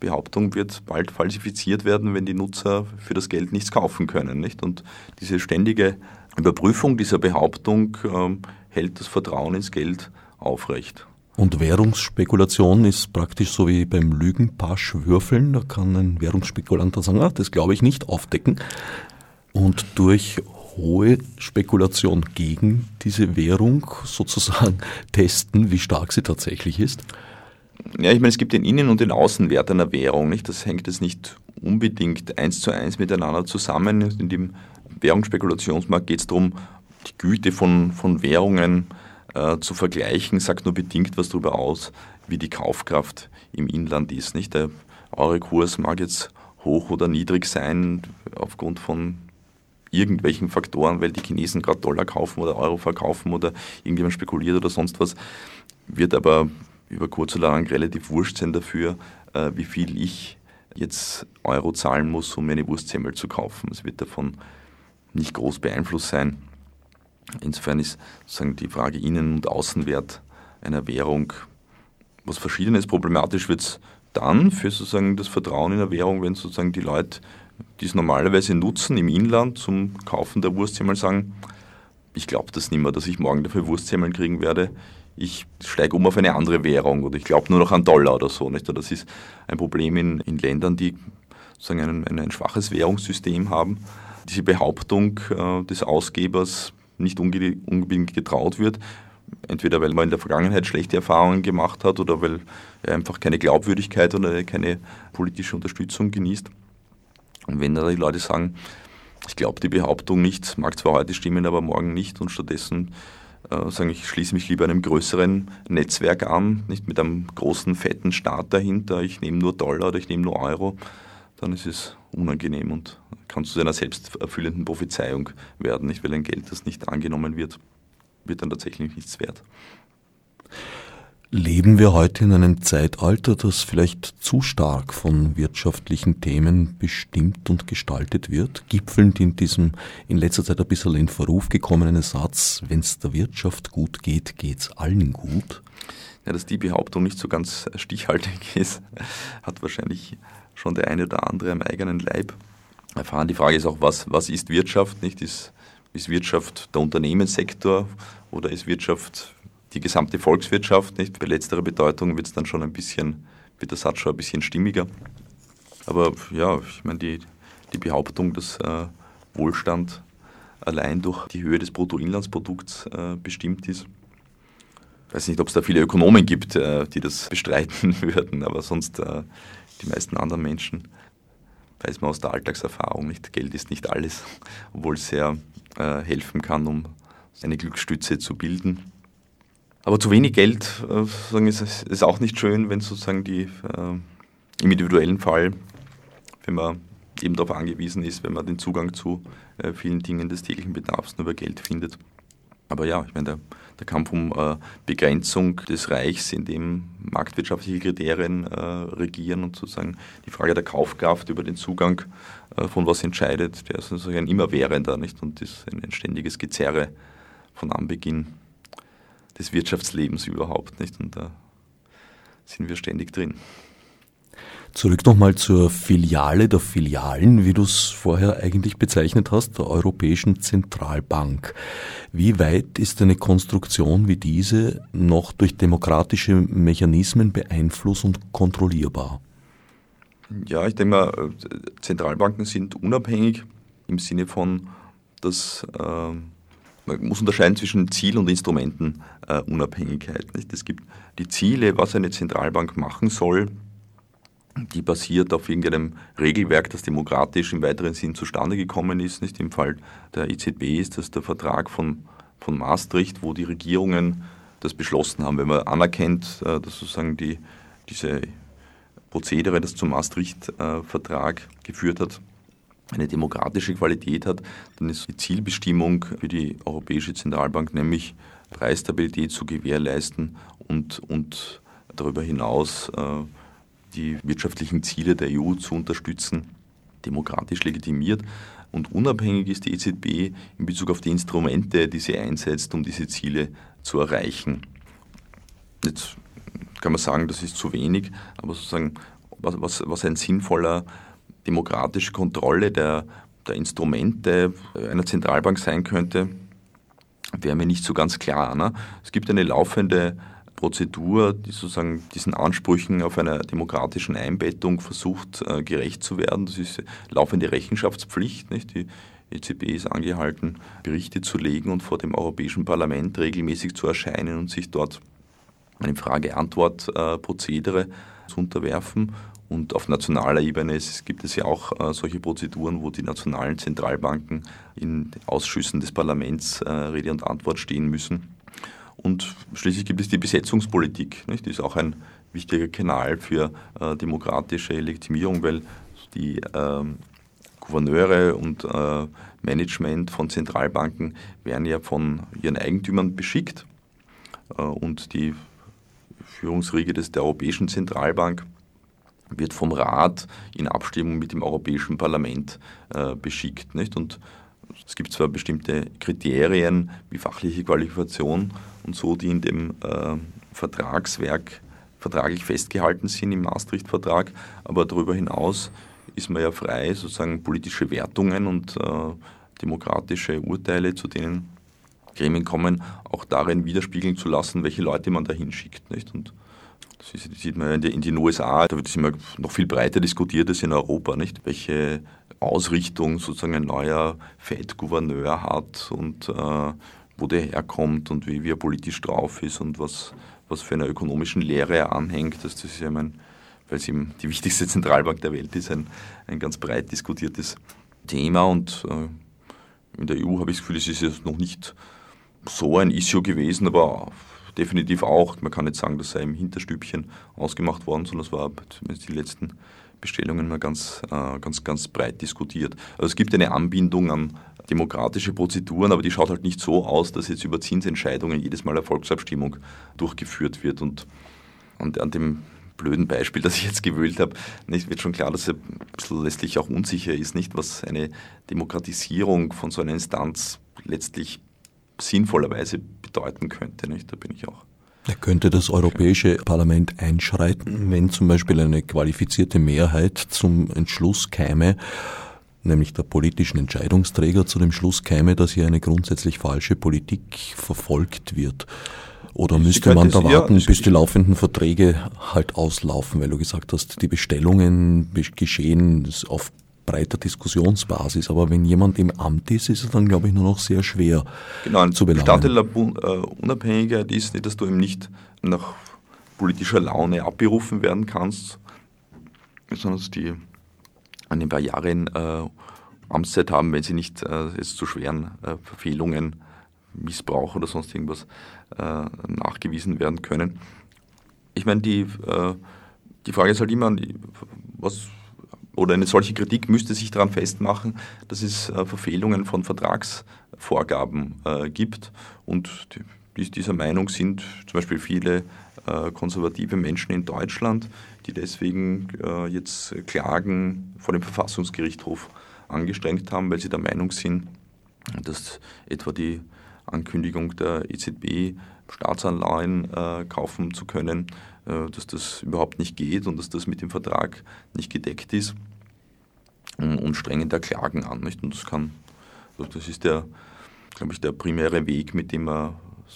Behauptung wird bald falsifiziert werden, wenn die Nutzer für das Geld nichts kaufen können. Nicht? Und diese ständige Überprüfung dieser Behauptung ähm, hält das Vertrauen ins Geld aufrecht. Und Währungsspekulation ist praktisch so wie beim Lügenpasch würfeln. Da kann ein Währungsspekulant dann sagen, ah, das glaube ich nicht, aufdecken. Und durch hohe Spekulation gegen diese Währung sozusagen testen, wie stark sie tatsächlich ist? Ja, ich meine, es gibt den Innen- und den Außenwert einer Währung. Nicht? Das hängt jetzt nicht unbedingt eins zu eins miteinander zusammen. In dem Währungsspekulationsmarkt geht es darum, die Güte von, von Währungen äh, zu vergleichen, sagt nur bedingt was darüber aus, wie die Kaufkraft im Inland ist. Nicht? Der Euro-Kurs mag jetzt hoch oder niedrig sein aufgrund von irgendwelchen Faktoren, weil die Chinesen gerade Dollar kaufen oder Euro verkaufen oder irgendjemand spekuliert oder sonst was, wird aber über kurz oder lang relativ wurscht sein dafür, äh, wie viel ich jetzt Euro zahlen muss, um mir eine Wurstsemmel zu kaufen. Es wird davon nicht groß beeinflusst sein. Insofern ist sozusagen die Frage Innen- und Außenwert einer Währung was Verschiedenes. Problematisch wird es dann für sozusagen das Vertrauen in der Währung, wenn sozusagen die Leute, die es normalerweise nutzen im Inland zum Kaufen der Wurstsemmel, sagen, ich glaube das nicht mehr, dass ich morgen dafür Wurstsemmeln kriegen werde. Ich steige um auf eine andere Währung oder ich glaube nur noch an Dollar oder so. Nicht? Das ist ein Problem in, in Ländern, die sozusagen ein, ein, ein schwaches Währungssystem haben. Diese Behauptung äh, des Ausgebers nicht unbedingt getraut wird. Entweder weil man in der Vergangenheit schlechte Erfahrungen gemacht hat oder weil er einfach keine Glaubwürdigkeit oder keine politische Unterstützung genießt. Und wenn da die Leute sagen, ich glaube die Behauptung nicht, mag zwar heute stimmen, aber morgen nicht und stattdessen äh, sagen, ich schließe mich lieber einem größeren Netzwerk an, nicht mit einem großen, fetten Staat dahinter, ich nehme nur Dollar oder ich nehme nur Euro, dann ist es unangenehm und kann zu einer selbsterfüllenden Prophezeiung werden, nicht? weil ein Geld, das nicht angenommen wird, wird dann tatsächlich nichts wert. Leben wir heute in einem Zeitalter, das vielleicht zu stark von wirtschaftlichen Themen bestimmt und gestaltet wird, gipfelnd in diesem in letzter Zeit ein bisschen in Verruf gekommenen Satz, wenn es der Wirtschaft gut geht, geht's allen gut? Ja, dass die Behauptung nicht so ganz stichhaltig ist, hat wahrscheinlich schon der eine oder andere am eigenen Leib erfahren. Die Frage ist auch, was, was ist Wirtschaft? Nicht? Ist, ist Wirtschaft der Unternehmenssektor oder ist Wirtschaft die gesamte Volkswirtschaft. Nicht? Bei letzterer Bedeutung wird es dann schon ein bisschen, wird der Satz schon ein bisschen stimmiger. Aber ja, ich meine, die, die Behauptung, dass äh, Wohlstand allein durch die Höhe des Bruttoinlandsprodukts äh, bestimmt ist. Ich weiß nicht, ob es da viele Ökonomen gibt, äh, die das bestreiten würden, aber sonst äh, die meisten anderen Menschen weiß man aus der Alltagserfahrung nicht. Geld ist nicht alles, obwohl es sehr äh, helfen kann, um eine Glücksstütze zu bilden. Aber zu wenig Geld äh, ist, ist auch nicht schön, wenn sozusagen die, äh, im individuellen Fall, wenn man eben darauf angewiesen ist, wenn man den Zugang zu äh, vielen Dingen des täglichen Bedarfs nur über Geld findet. Aber ja, ich meine, der, der Kampf um äh, Begrenzung des Reichs, in dem marktwirtschaftliche Kriterien äh, regieren und sozusagen die Frage der Kaufkraft über den Zugang äh, von was entscheidet, der ist sozusagen ein immerwährender nicht? und ist ein, ein ständiges Gezerre von Anbeginn des Wirtschaftslebens überhaupt nicht. Und da sind wir ständig drin. Zurück nochmal zur Filiale der Filialen, wie du es vorher eigentlich bezeichnet hast, der Europäischen Zentralbank. Wie weit ist eine Konstruktion wie diese noch durch demokratische Mechanismen beeinflusst und kontrollierbar? Ja, ich denke mal, Zentralbanken sind unabhängig im Sinne von, dass äh, man muss unterscheiden zwischen Ziel und Instrumentenunabhängigkeit. Äh, es gibt die Ziele, was eine Zentralbank machen soll, die basiert auf irgendeinem Regelwerk, das demokratisch im weiteren Sinn zustande gekommen ist. Nicht im Fall der EZB ist das der Vertrag von, von Maastricht, wo die Regierungen das beschlossen haben. Wenn man anerkennt, äh, dass sozusagen die, diese Prozedere, das zum Maastricht-Vertrag äh, geführt hat, eine demokratische Qualität hat, dann ist die Zielbestimmung für die Europäische Zentralbank nämlich Preisstabilität zu gewährleisten und, und darüber hinaus äh, die wirtschaftlichen Ziele der EU zu unterstützen, demokratisch legitimiert. Und unabhängig ist die EZB in Bezug auf die Instrumente, die sie einsetzt, um diese Ziele zu erreichen. Jetzt kann man sagen, das ist zu wenig, aber sozusagen, was, was, was ein sinnvoller demokratische Kontrolle der, der Instrumente einer Zentralbank sein könnte, wäre mir nicht so ganz klar. Ne? Es gibt eine laufende Prozedur, die sozusagen diesen Ansprüchen auf einer demokratischen Einbettung versucht, äh, gerecht zu werden. Das ist laufende Rechenschaftspflicht. Nicht? Die EZB ist angehalten, Berichte zu legen und vor dem Europäischen Parlament regelmäßig zu erscheinen und sich dort einem Frage-Antwort-Prozedere zu unterwerfen. Und auf nationaler Ebene gibt es ja auch äh, solche Prozeduren, wo die nationalen Zentralbanken in Ausschüssen des Parlaments äh, Rede und Antwort stehen müssen. Und schließlich gibt es die Besetzungspolitik. Nicht? Die ist auch ein wichtiger Kanal für äh, demokratische Legitimierung, weil die ähm, Gouverneure und äh, Management von Zentralbanken werden ja von ihren Eigentümern beschickt. Äh, und die Führungsriege des, der Europäischen Zentralbank wird vom Rat in Abstimmung mit dem Europäischen Parlament äh, beschickt. Nicht? Und es gibt zwar bestimmte Kriterien wie fachliche Qualifikation und so, die in dem äh, Vertragswerk vertraglich festgehalten sind im Maastricht-Vertrag, aber darüber hinaus ist man ja frei, sozusagen politische Wertungen und äh, demokratische Urteile, zu denen Gremien kommen, auch darin widerspiegeln zu lassen, welche Leute man da hinschickt. Nicht? Und das sieht man in, den USA, da wird es immer noch viel breiter diskutiert als in Europa, nicht? Welche Ausrichtung sozusagen ein neuer Fed-Gouverneur hat und äh, wo der herkommt und wie, wie er politisch drauf ist und was, was für eine ökonomischen Lehre er anhängt. Das, das ist ja mein, weil es eben die wichtigste Zentralbank der Welt ist, ein, ein ganz breit diskutiertes Thema und äh, in der EU habe ich das Gefühl, es ist jetzt noch nicht so ein Issue gewesen, aber definitiv auch. Man kann nicht sagen, das sei im Hinterstübchen ausgemacht worden, sondern es war die letzten Bestellungen mal ganz, äh, ganz, ganz breit diskutiert. Also es gibt eine Anbindung an demokratische Prozeduren, aber die schaut halt nicht so aus, dass jetzt über Zinsentscheidungen jedes Mal eine Volksabstimmung durchgeführt wird. Und, und an dem blöden Beispiel, das ich jetzt gewählt habe, nicht, wird schon klar, dass er ein bisschen letztlich auch unsicher ist, nicht, was eine Demokratisierung von so einer Instanz letztlich sinnvollerweise bedeuten könnte. Nicht? Da bin ich auch. Da könnte das Europäische Parlament einschreiten, wenn zum Beispiel eine qualifizierte Mehrheit zum Entschluss käme, nämlich der politischen Entscheidungsträger zu dem Schluss käme, dass hier eine grundsätzlich falsche Politik verfolgt wird. Oder müsste man da warten, ja, bis die laufenden Verträge halt auslaufen, weil du gesagt hast, die Bestellungen geschehen auf breiter Diskussionsbasis. Aber wenn jemand im Amt ist, ist es dann, glaube ich, nur noch sehr schwer genau, zu belangen. Bestandteil der äh, Unabhängigkeit ist nicht, dass du eben nicht nach politischer Laune abberufen werden kannst, sondern dass die ein paar Jahre äh, Amtszeit haben, wenn sie nicht äh, jetzt zu schweren äh, Verfehlungen, Missbrauch oder sonst irgendwas äh, nachgewiesen werden können. Ich meine, die, äh, die Frage ist halt immer, was oder eine solche Kritik müsste sich daran festmachen, dass es äh, Verfehlungen von Vertragsvorgaben äh, gibt. Und die, dieser Meinung sind zum Beispiel viele äh, konservative Menschen in Deutschland, die deswegen jetzt Klagen vor dem Verfassungsgerichtshof angestrengt haben, weil sie der Meinung sind, dass etwa die Ankündigung der EZB, Staatsanleihen kaufen zu können, dass das überhaupt nicht geht und dass das mit dem Vertrag nicht gedeckt ist und strengen da Klagen an. Nicht? Und das kann, das ist der, glaube ich, der primäre Weg, mit dem er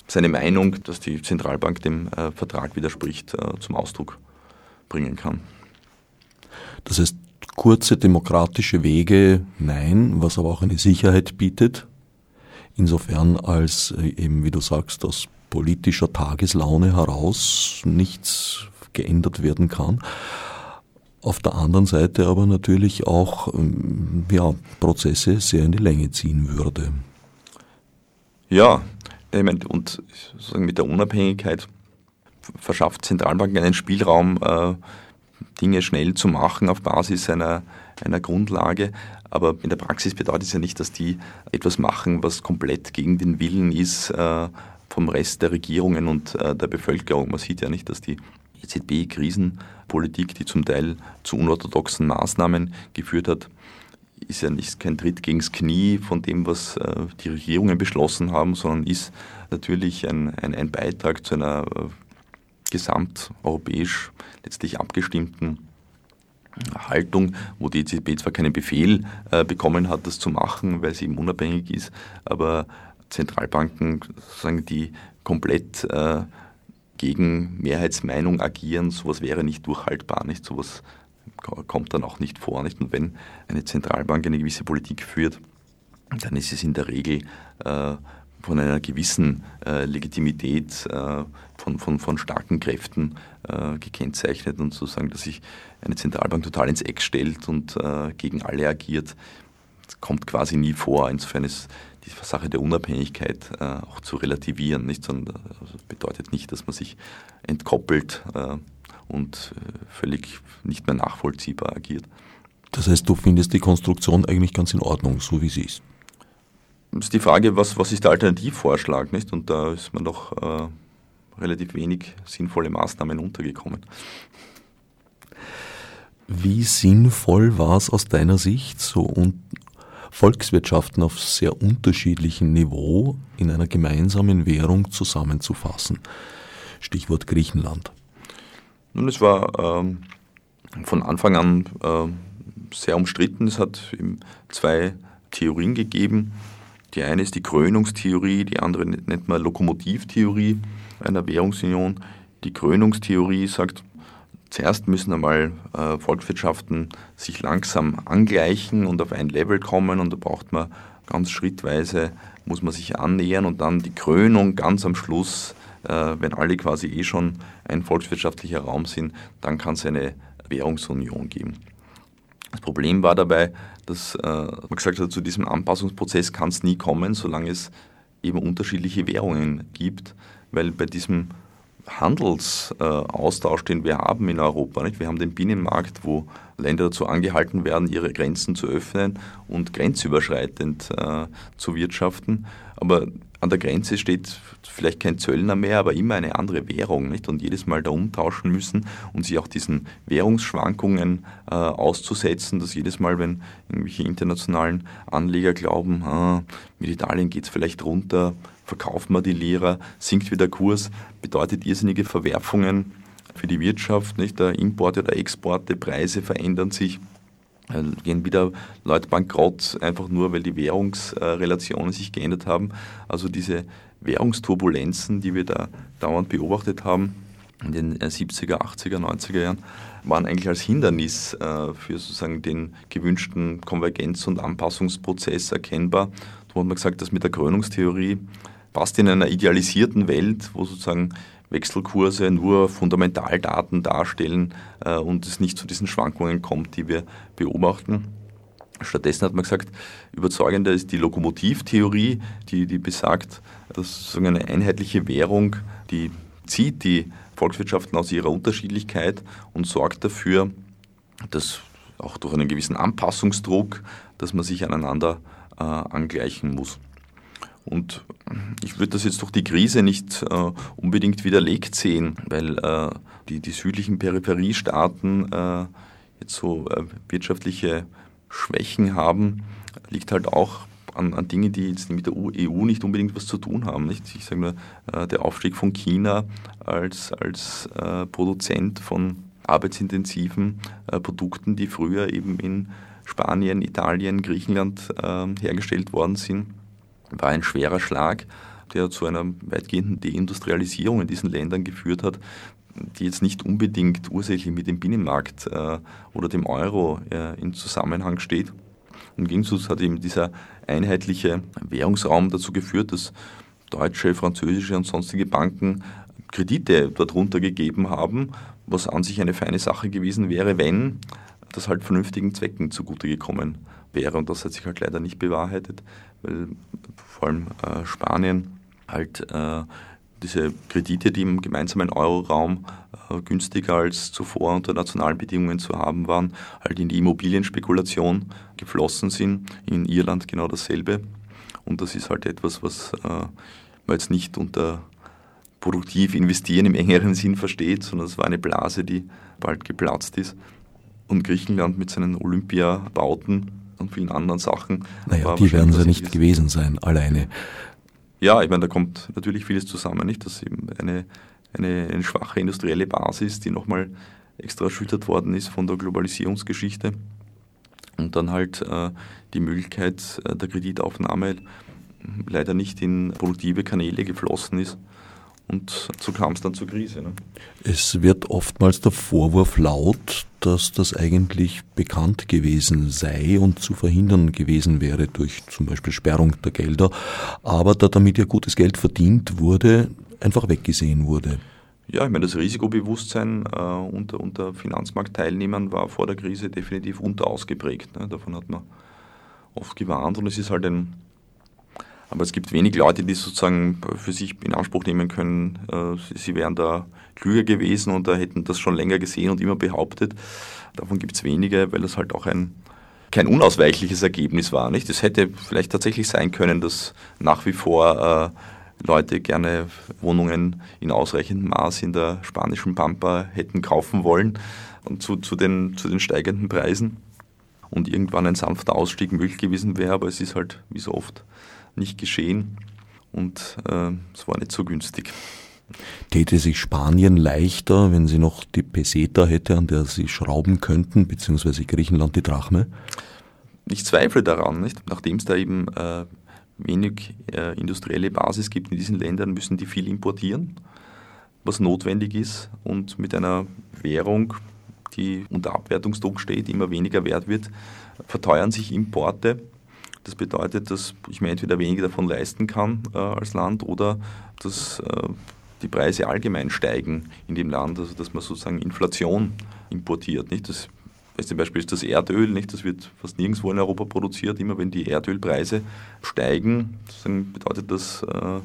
seine Meinung, dass die Zentralbank dem äh, Vertrag widerspricht, äh, zum Ausdruck bringen kann. Das heißt, kurze demokratische Wege, nein, was aber auch eine Sicherheit bietet, insofern als eben, wie du sagst, aus politischer Tageslaune heraus nichts geändert werden kann. Auf der anderen Seite aber natürlich auch ähm, ja, Prozesse sehr in die Länge ziehen würde. Ja, ich meine, und sozusagen mit der Unabhängigkeit verschafft Zentralbanken einen Spielraum, äh, Dinge schnell zu machen auf Basis einer, einer Grundlage. Aber in der Praxis bedeutet es ja nicht, dass die etwas machen, was komplett gegen den Willen ist, äh, vom Rest der Regierungen und äh, der Bevölkerung. Man sieht ja nicht, dass die EZB-Krisenpolitik, die zum Teil zu unorthodoxen Maßnahmen geführt hat, ist ja nicht kein Tritt gegens Knie von dem, was äh, die Regierungen beschlossen haben, sondern ist natürlich ein, ein, ein Beitrag zu einer äh, gesamteuropäisch letztlich abgestimmten Haltung, wo die EZB zwar keinen Befehl äh, bekommen hat, das zu machen, weil sie eben unabhängig ist, aber Zentralbanken, sozusagen, die komplett gegen Mehrheitsmeinung agieren, sowas wäre nicht durchhaltbar, nicht sowas kommt dann auch nicht vor, nicht? Und wenn eine Zentralbank eine gewisse Politik führt, dann ist es in der Regel äh, von einer gewissen äh, Legitimität äh, von, von, von starken Kräften äh, gekennzeichnet und sozusagen, dass sich eine Zentralbank total ins Eck stellt und äh, gegen alle agiert, das kommt quasi nie vor. Insofern ist die Sache der Unabhängigkeit äh, auch zu relativieren, nicht? Sondern das also bedeutet nicht, dass man sich entkoppelt äh, und völlig nicht mehr nachvollziehbar agiert. Das heißt, du findest die Konstruktion eigentlich ganz in Ordnung, so wie sie ist? ist die Frage, was, was ist der Alternativvorschlag, nicht? Und da ist man doch äh, relativ wenig sinnvolle Maßnahmen untergekommen. Wie sinnvoll war es aus deiner Sicht, so Volkswirtschaften auf sehr unterschiedlichem Niveau in einer gemeinsamen Währung zusammenzufassen? Stichwort Griechenland. Nun, es war ähm, von Anfang an äh, sehr umstritten. Es hat zwei Theorien gegeben. Die eine ist die Krönungstheorie, die andere nennt man Lokomotivtheorie einer Währungsunion. Die Krönungstheorie sagt, zuerst müssen einmal äh, Volkswirtschaften sich langsam angleichen und auf ein Level kommen und da braucht man ganz schrittweise, muss man sich annähern und dann die Krönung ganz am Schluss, äh, wenn alle quasi eh schon ein volkswirtschaftlicher Raum sind, dann kann es eine Währungsunion geben. Das Problem war dabei, dass äh, man gesagt hat, zu diesem Anpassungsprozess kann es nie kommen, solange es eben unterschiedliche Währungen gibt, weil bei diesem Handelsaustausch, den wir haben in Europa, nicht? wir haben den Binnenmarkt, wo Länder dazu angehalten werden, ihre Grenzen zu öffnen und grenzüberschreitend äh, zu wirtschaften. Aber an der Grenze steht vielleicht kein Zöllner mehr, aber immer eine andere Währung, nicht? Und jedes Mal da umtauschen müssen und sich auch diesen Währungsschwankungen äh, auszusetzen, dass jedes Mal, wenn irgendwelche internationalen Anleger glauben, ah, mit Italien geht es vielleicht runter, verkauft man die Lira, sinkt wieder Kurs, bedeutet irrsinnige Verwerfungen für die Wirtschaft, nicht? Der Import oder Exporte, Preise verändern sich gehen wieder Leute bankrott, einfach nur weil die Währungsrelationen sich geändert haben. Also diese Währungsturbulenzen, die wir da dauernd beobachtet haben in den 70er, 80er, 90er Jahren, waren eigentlich als Hindernis äh, für sozusagen den gewünschten Konvergenz- und Anpassungsprozess erkennbar. Da hat man gesagt, dass mit der Krönungstheorie passt in einer idealisierten Welt, wo sozusagen Wechselkurse nur Fundamentaldaten darstellen äh, und es nicht zu diesen Schwankungen kommt, die wir beobachten. Stattdessen hat man gesagt, überzeugender ist die Lokomotivtheorie, die, die besagt, dass so eine einheitliche Währung, die zieht die Volkswirtschaften aus ihrer Unterschiedlichkeit und sorgt dafür, dass auch durch einen gewissen Anpassungsdruck, dass man sich aneinander äh, angleichen muss. Und ich würde das jetzt durch die Krise nicht äh, unbedingt widerlegt sehen, weil äh, die, die südlichen Peripheriestaaten äh, jetzt so äh, wirtschaftliche Schwächen haben, liegt halt auch an, an Dingen, die jetzt mit der EU nicht unbedingt was zu tun haben. Nicht? Ich sage nur, äh, der Aufstieg von China als, als äh, Produzent von arbeitsintensiven Produkten, die früher eben in Spanien, Italien, Griechenland hergestellt worden sind war ein schwerer Schlag, der zu einer weitgehenden Deindustrialisierung in diesen Ländern geführt hat, die jetzt nicht unbedingt ursächlich mit dem Binnenmarkt äh, oder dem Euro äh, in Zusammenhang steht. Im Gegensatz hat eben dieser einheitliche Währungsraum dazu geführt, dass deutsche, französische und sonstige Banken Kredite darunter gegeben haben, was an sich eine feine Sache gewesen wäre, wenn das halt vernünftigen Zwecken zugute gekommen wäre. Und das hat sich halt leider nicht bewahrheitet, weil vor allem äh, Spanien halt äh, diese Kredite, die im gemeinsamen Euroraum äh, günstiger als zuvor unter nationalen Bedingungen zu haben waren, halt in die Immobilienspekulation geflossen sind. In Irland genau dasselbe. Und das ist halt etwas, was äh, man jetzt nicht unter produktiv investieren im engeren Sinn versteht, sondern es war eine Blase, die bald geplatzt ist. Und Griechenland mit seinen Olympiabauten und vielen anderen Sachen. Naja, die werden sie nicht gewesen sein, alleine. Ja, ich meine, da kommt natürlich vieles zusammen, nicht? Dass eben eine, eine, eine schwache industrielle Basis, die nochmal extra erschüttert worden ist von der Globalisierungsgeschichte. Und dann halt äh, die Möglichkeit äh, der Kreditaufnahme leider nicht in produktive Kanäle geflossen ist. Und so kam es dann zur Krise. Ne? Es wird oftmals der Vorwurf laut, dass das eigentlich bekannt gewesen sei und zu verhindern gewesen wäre durch zum Beispiel Sperrung der Gelder, aber da damit ja gutes Geld verdient wurde, einfach weggesehen wurde. Ja, ich meine, das Risikobewusstsein äh, unter, unter Finanzmarktteilnehmern war vor der Krise definitiv unterausgeprägt. Ne? Davon hat man oft gewarnt und es ist halt ein aber es gibt wenig Leute, die sozusagen für sich in Anspruch nehmen können, äh, sie wären da klüger gewesen und da hätten das schon länger gesehen und immer behauptet. Davon gibt es wenige, weil das halt auch ein kein unausweichliches Ergebnis war. Nicht? Es hätte vielleicht tatsächlich sein können, dass nach wie vor äh, Leute gerne Wohnungen in ausreichendem Maß in der spanischen Pampa hätten kaufen wollen und zu, zu, den, zu den steigenden Preisen und irgendwann ein sanfter Ausstieg möglich gewesen wäre, aber es ist halt wie so oft nicht geschehen und äh, es war nicht so günstig. Täte sich Spanien leichter, wenn sie noch die Peseta hätte, an der sie schrauben könnten, beziehungsweise Griechenland die Drachme? Ich zweifle daran, nicht? nachdem es da eben äh, wenig äh, industrielle Basis gibt in diesen Ländern, müssen die viel importieren, was notwendig ist und mit einer Währung, die unter Abwertungsdruck steht, immer weniger wert wird, verteuern sich Importe das bedeutet, dass ich mir entweder weniger davon leisten kann äh, als Land oder dass äh, die Preise allgemein steigen in dem Land, also dass man sozusagen Inflation importiert. Nicht? Das beste Beispiel ist das Erdöl, nicht? das wird fast nirgendwo in Europa produziert. Immer wenn die Erdölpreise steigen, bedeutet das, äh,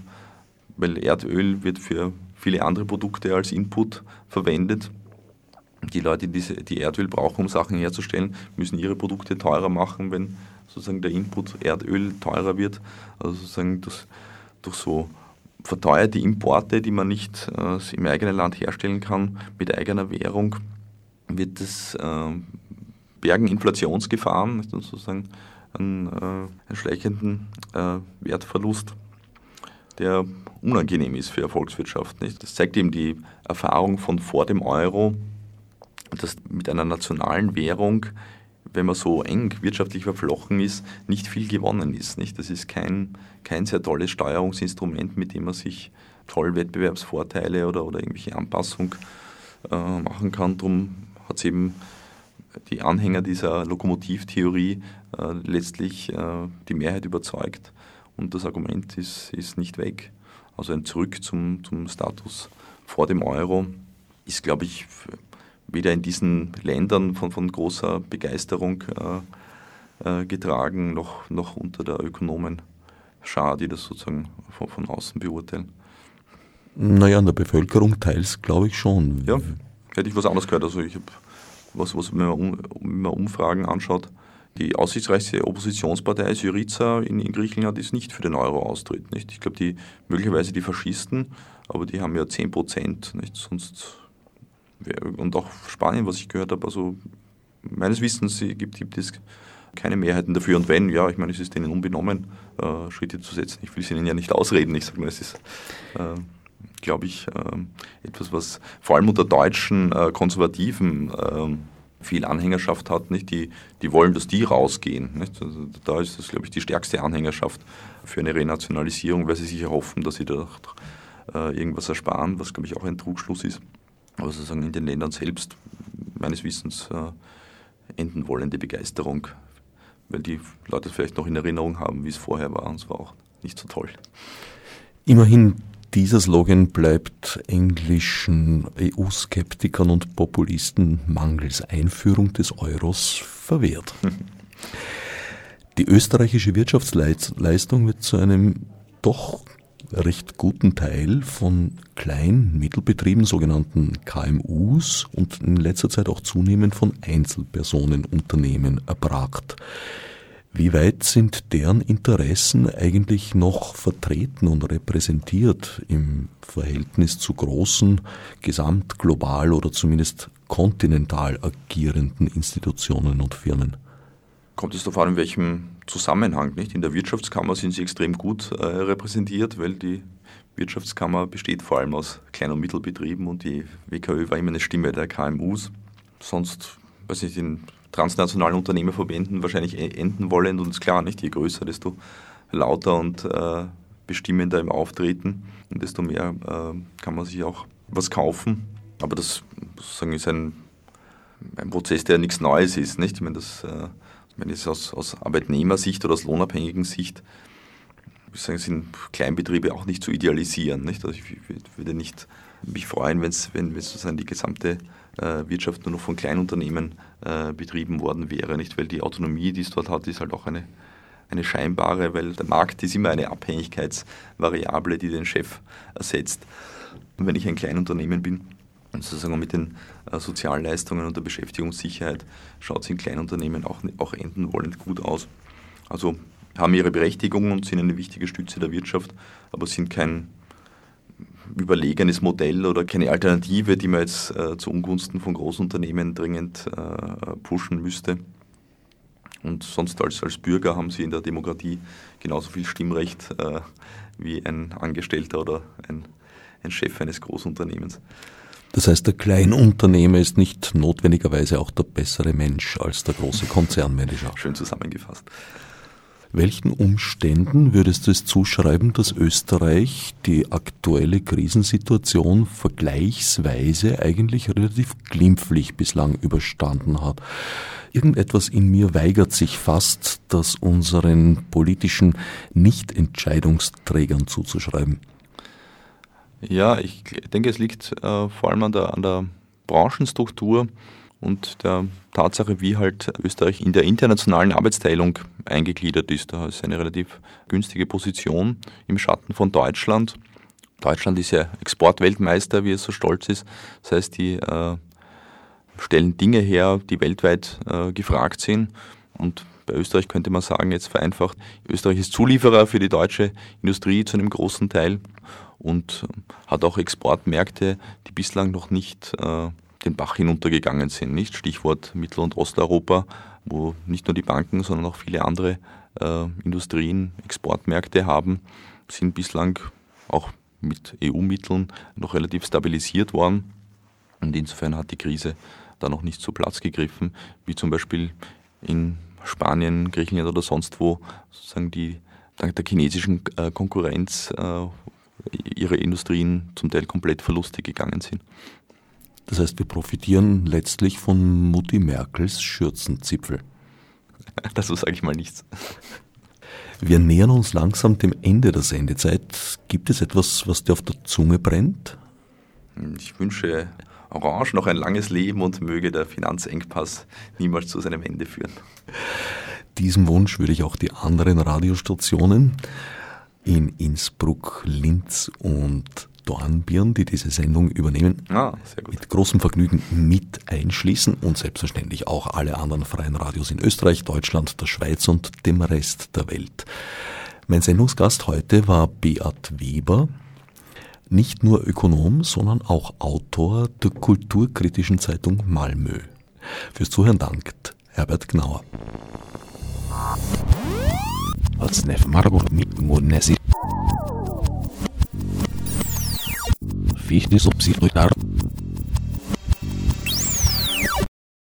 weil Erdöl wird für viele andere Produkte als Input verwendet. Die Leute, die, die Erdöl brauchen, um Sachen herzustellen, müssen ihre Produkte teurer machen, wenn sozusagen der Input Erdöl teurer wird. Also sozusagen das, durch so verteuerte Importe, die man nicht äh, im eigenen Land herstellen kann, mit eigener Währung, wird das äh, bergen Inflationsgefahren, sozusagen einen, äh, einen schleichenden äh, Wertverlust, der unangenehm ist für eine Volkswirtschaft. Nicht? Das zeigt eben die Erfahrung von vor dem Euro, dass mit einer nationalen Währung wenn man so eng wirtschaftlich verflochten ist, nicht viel gewonnen ist. Nicht? Das ist kein, kein sehr tolles Steuerungsinstrument, mit dem man sich toll Wettbewerbsvorteile oder, oder irgendwelche Anpassung äh, machen kann. Darum hat es eben die Anhänger dieser Lokomotivtheorie äh, letztlich äh, die Mehrheit überzeugt und das Argument ist, ist nicht weg. Also ein Zurück zum, zum Status vor dem Euro ist, glaube ich, weder in diesen Ländern von, von großer Begeisterung äh, äh, getragen, noch, noch unter der Ökonomen-Schar, die das sozusagen von, von außen beurteilen. Naja, in der Bevölkerung teils glaube ich schon. Ja, hätte ich was anderes gehört. Also ich habe was, was wenn, man, wenn man Umfragen anschaut, die aussichtsreichste Oppositionspartei Syriza in, in, Griechenland ist nicht für den Euro-Austritt. Nicht? Ich glaube, die möglicherweise die Faschisten, aber die haben ja 10 Prozent. Nicht? Sonst und auch Spanien, was ich gehört habe, also meines Wissens gibt, gibt es keine Mehrheiten dafür. Und wenn, ja, ich meine, es ist denen unbenommen, äh, Schritte zu setzen. Ich will es ihnen ja nicht ausreden. Ich sage nur, es ist, äh, glaube ich, äh, etwas, was vor allem unter deutschen äh, Konservativen ähm, viel Anhängerschaft hat. Nicht? Die, die wollen, dass die rausgehen. Nicht? Also da ist das, glaube ich, die stärkste Anhängerschaft für eine Renationalisierung, weil sie sich erhoffen, dass sie dadurch äh, irgendwas ersparen, was, glaube ich, auch ein Trugschluss ist aber sozusagen in den Ländern selbst meines Wissens äh, enden wollende Begeisterung, weil die Leute vielleicht noch in Erinnerung haben, wie es vorher war und es war auch nicht so toll. Immerhin, dieser Slogan bleibt englischen EU-Skeptikern und Populisten mangels Einführung des Euros verwehrt. Die österreichische Wirtschaftsleistung wird zu einem doch recht guten Teil von Klein-, Mittelbetrieben, sogenannten KMUs und in letzter Zeit auch zunehmend von Einzelpersonenunternehmen erbragt. Wie weit sind deren Interessen eigentlich noch vertreten und repräsentiert im Verhältnis zu großen, gesamtglobal oder zumindest kontinental agierenden Institutionen und Firmen? Kommt es darauf an, in welchem Zusammenhang. Nicht? In der Wirtschaftskammer sind sie extrem gut äh, repräsentiert, weil die Wirtschaftskammer besteht vor allem aus Klein- und Mittelbetrieben und die WKÖ war immer eine Stimme der KMUs. Sonst, weiß ich, in transnationalen Unternehmerverbänden wahrscheinlich e-, enden wollen und ist klar, nicht? Je größer, desto lauter und äh, bestimmender im Auftreten und desto mehr äh, kann man sich auch was kaufen. Aber das sozusagen ist ein, ein Prozess, der nichts Neues ist. Nicht? Ich meine, das, äh, wenn es aus, aus Arbeitnehmersicht oder aus lohnabhängigen Sicht ich sagen, sind Kleinbetriebe auch nicht zu idealisieren. Nicht? Also ich würde nicht mich freuen, wenn's, wenn sozusagen die gesamte äh, Wirtschaft nur noch von Kleinunternehmen äh, betrieben worden wäre, nicht? weil die Autonomie, die es dort hat, ist halt auch eine, eine scheinbare, weil der Markt ist immer eine Abhängigkeitsvariable, die den Chef ersetzt. Und wenn ich ein Kleinunternehmen bin, sozusagen mit den äh, Sozialleistungen und der Beschäftigungssicherheit schaut es in Kleinunternehmen auch, auch enden wollend gut aus. Also haben ihre Berechtigung und sind eine wichtige Stütze der Wirtschaft, aber sind kein überlegenes Modell oder keine Alternative, die man jetzt äh, zu Ungunsten von Großunternehmen dringend äh, pushen müsste. Und sonst als, als Bürger haben sie in der Demokratie genauso viel Stimmrecht äh, wie ein Angestellter oder ein, ein Chef eines Großunternehmens. Das heißt, der Kleinunternehmer ist nicht notwendigerweise auch der bessere Mensch als der große Konzernmanager. Schön zusammengefasst. Welchen Umständen würdest du es zuschreiben, dass Österreich die aktuelle Krisensituation vergleichsweise eigentlich relativ glimpflich bislang überstanden hat? Irgendetwas in mir weigert sich fast, das unseren politischen Nichtentscheidungsträgern zuzuschreiben. Ja, ich denke, es liegt äh, vor allem an der, an der Branchenstruktur und der Tatsache, wie halt Österreich in der internationalen Arbeitsteilung eingegliedert ist. Da ist eine relativ günstige Position im Schatten von Deutschland. Deutschland ist ja Exportweltmeister, wie es so stolz ist. Das heißt, die äh, stellen Dinge her, die weltweit äh, gefragt sind. Und bei Österreich könnte man sagen, jetzt vereinfacht, Österreich ist Zulieferer für die deutsche Industrie zu einem großen Teil und hat auch Exportmärkte, die bislang noch nicht äh, den Bach hinuntergegangen sind. Nicht? Stichwort Mittel- und Osteuropa, wo nicht nur die Banken, sondern auch viele andere äh, Industrien Exportmärkte haben, sind bislang auch mit EU-Mitteln noch relativ stabilisiert worden. Und insofern hat die Krise da noch nicht so Platz gegriffen, wie zum Beispiel in Spanien, Griechenland oder sonst wo sozusagen die dank der chinesischen äh, Konkurrenz äh, ihre Industrien zum Teil komplett verlustig gegangen sind. Das heißt, wir profitieren letztlich von Mutti Merkels Schürzenzipfel. Dazu sage ich mal nichts. Wir nähern uns langsam dem Ende der Sendezeit. Gibt es etwas, was dir auf der Zunge brennt? Ich wünsche Orange noch ein langes Leben und möge der Finanzengpass niemals zu seinem Ende führen. Diesem Wunsch würde ich auch die anderen Radiostationen in Innsbruck, Linz und Dornbirn, die diese Sendung übernehmen, ah, mit großem Vergnügen mit einschließen und selbstverständlich auch alle anderen freien Radios in Österreich, Deutschland, der Schweiz und dem Rest der Welt. Mein Sendungsgast heute war Beat Weber, nicht nur Ökonom, sondern auch Autor der kulturkritischen Zeitung Malmö. Fürs Zuhören dankt Herbert Gnauer. Als Nef Margot mit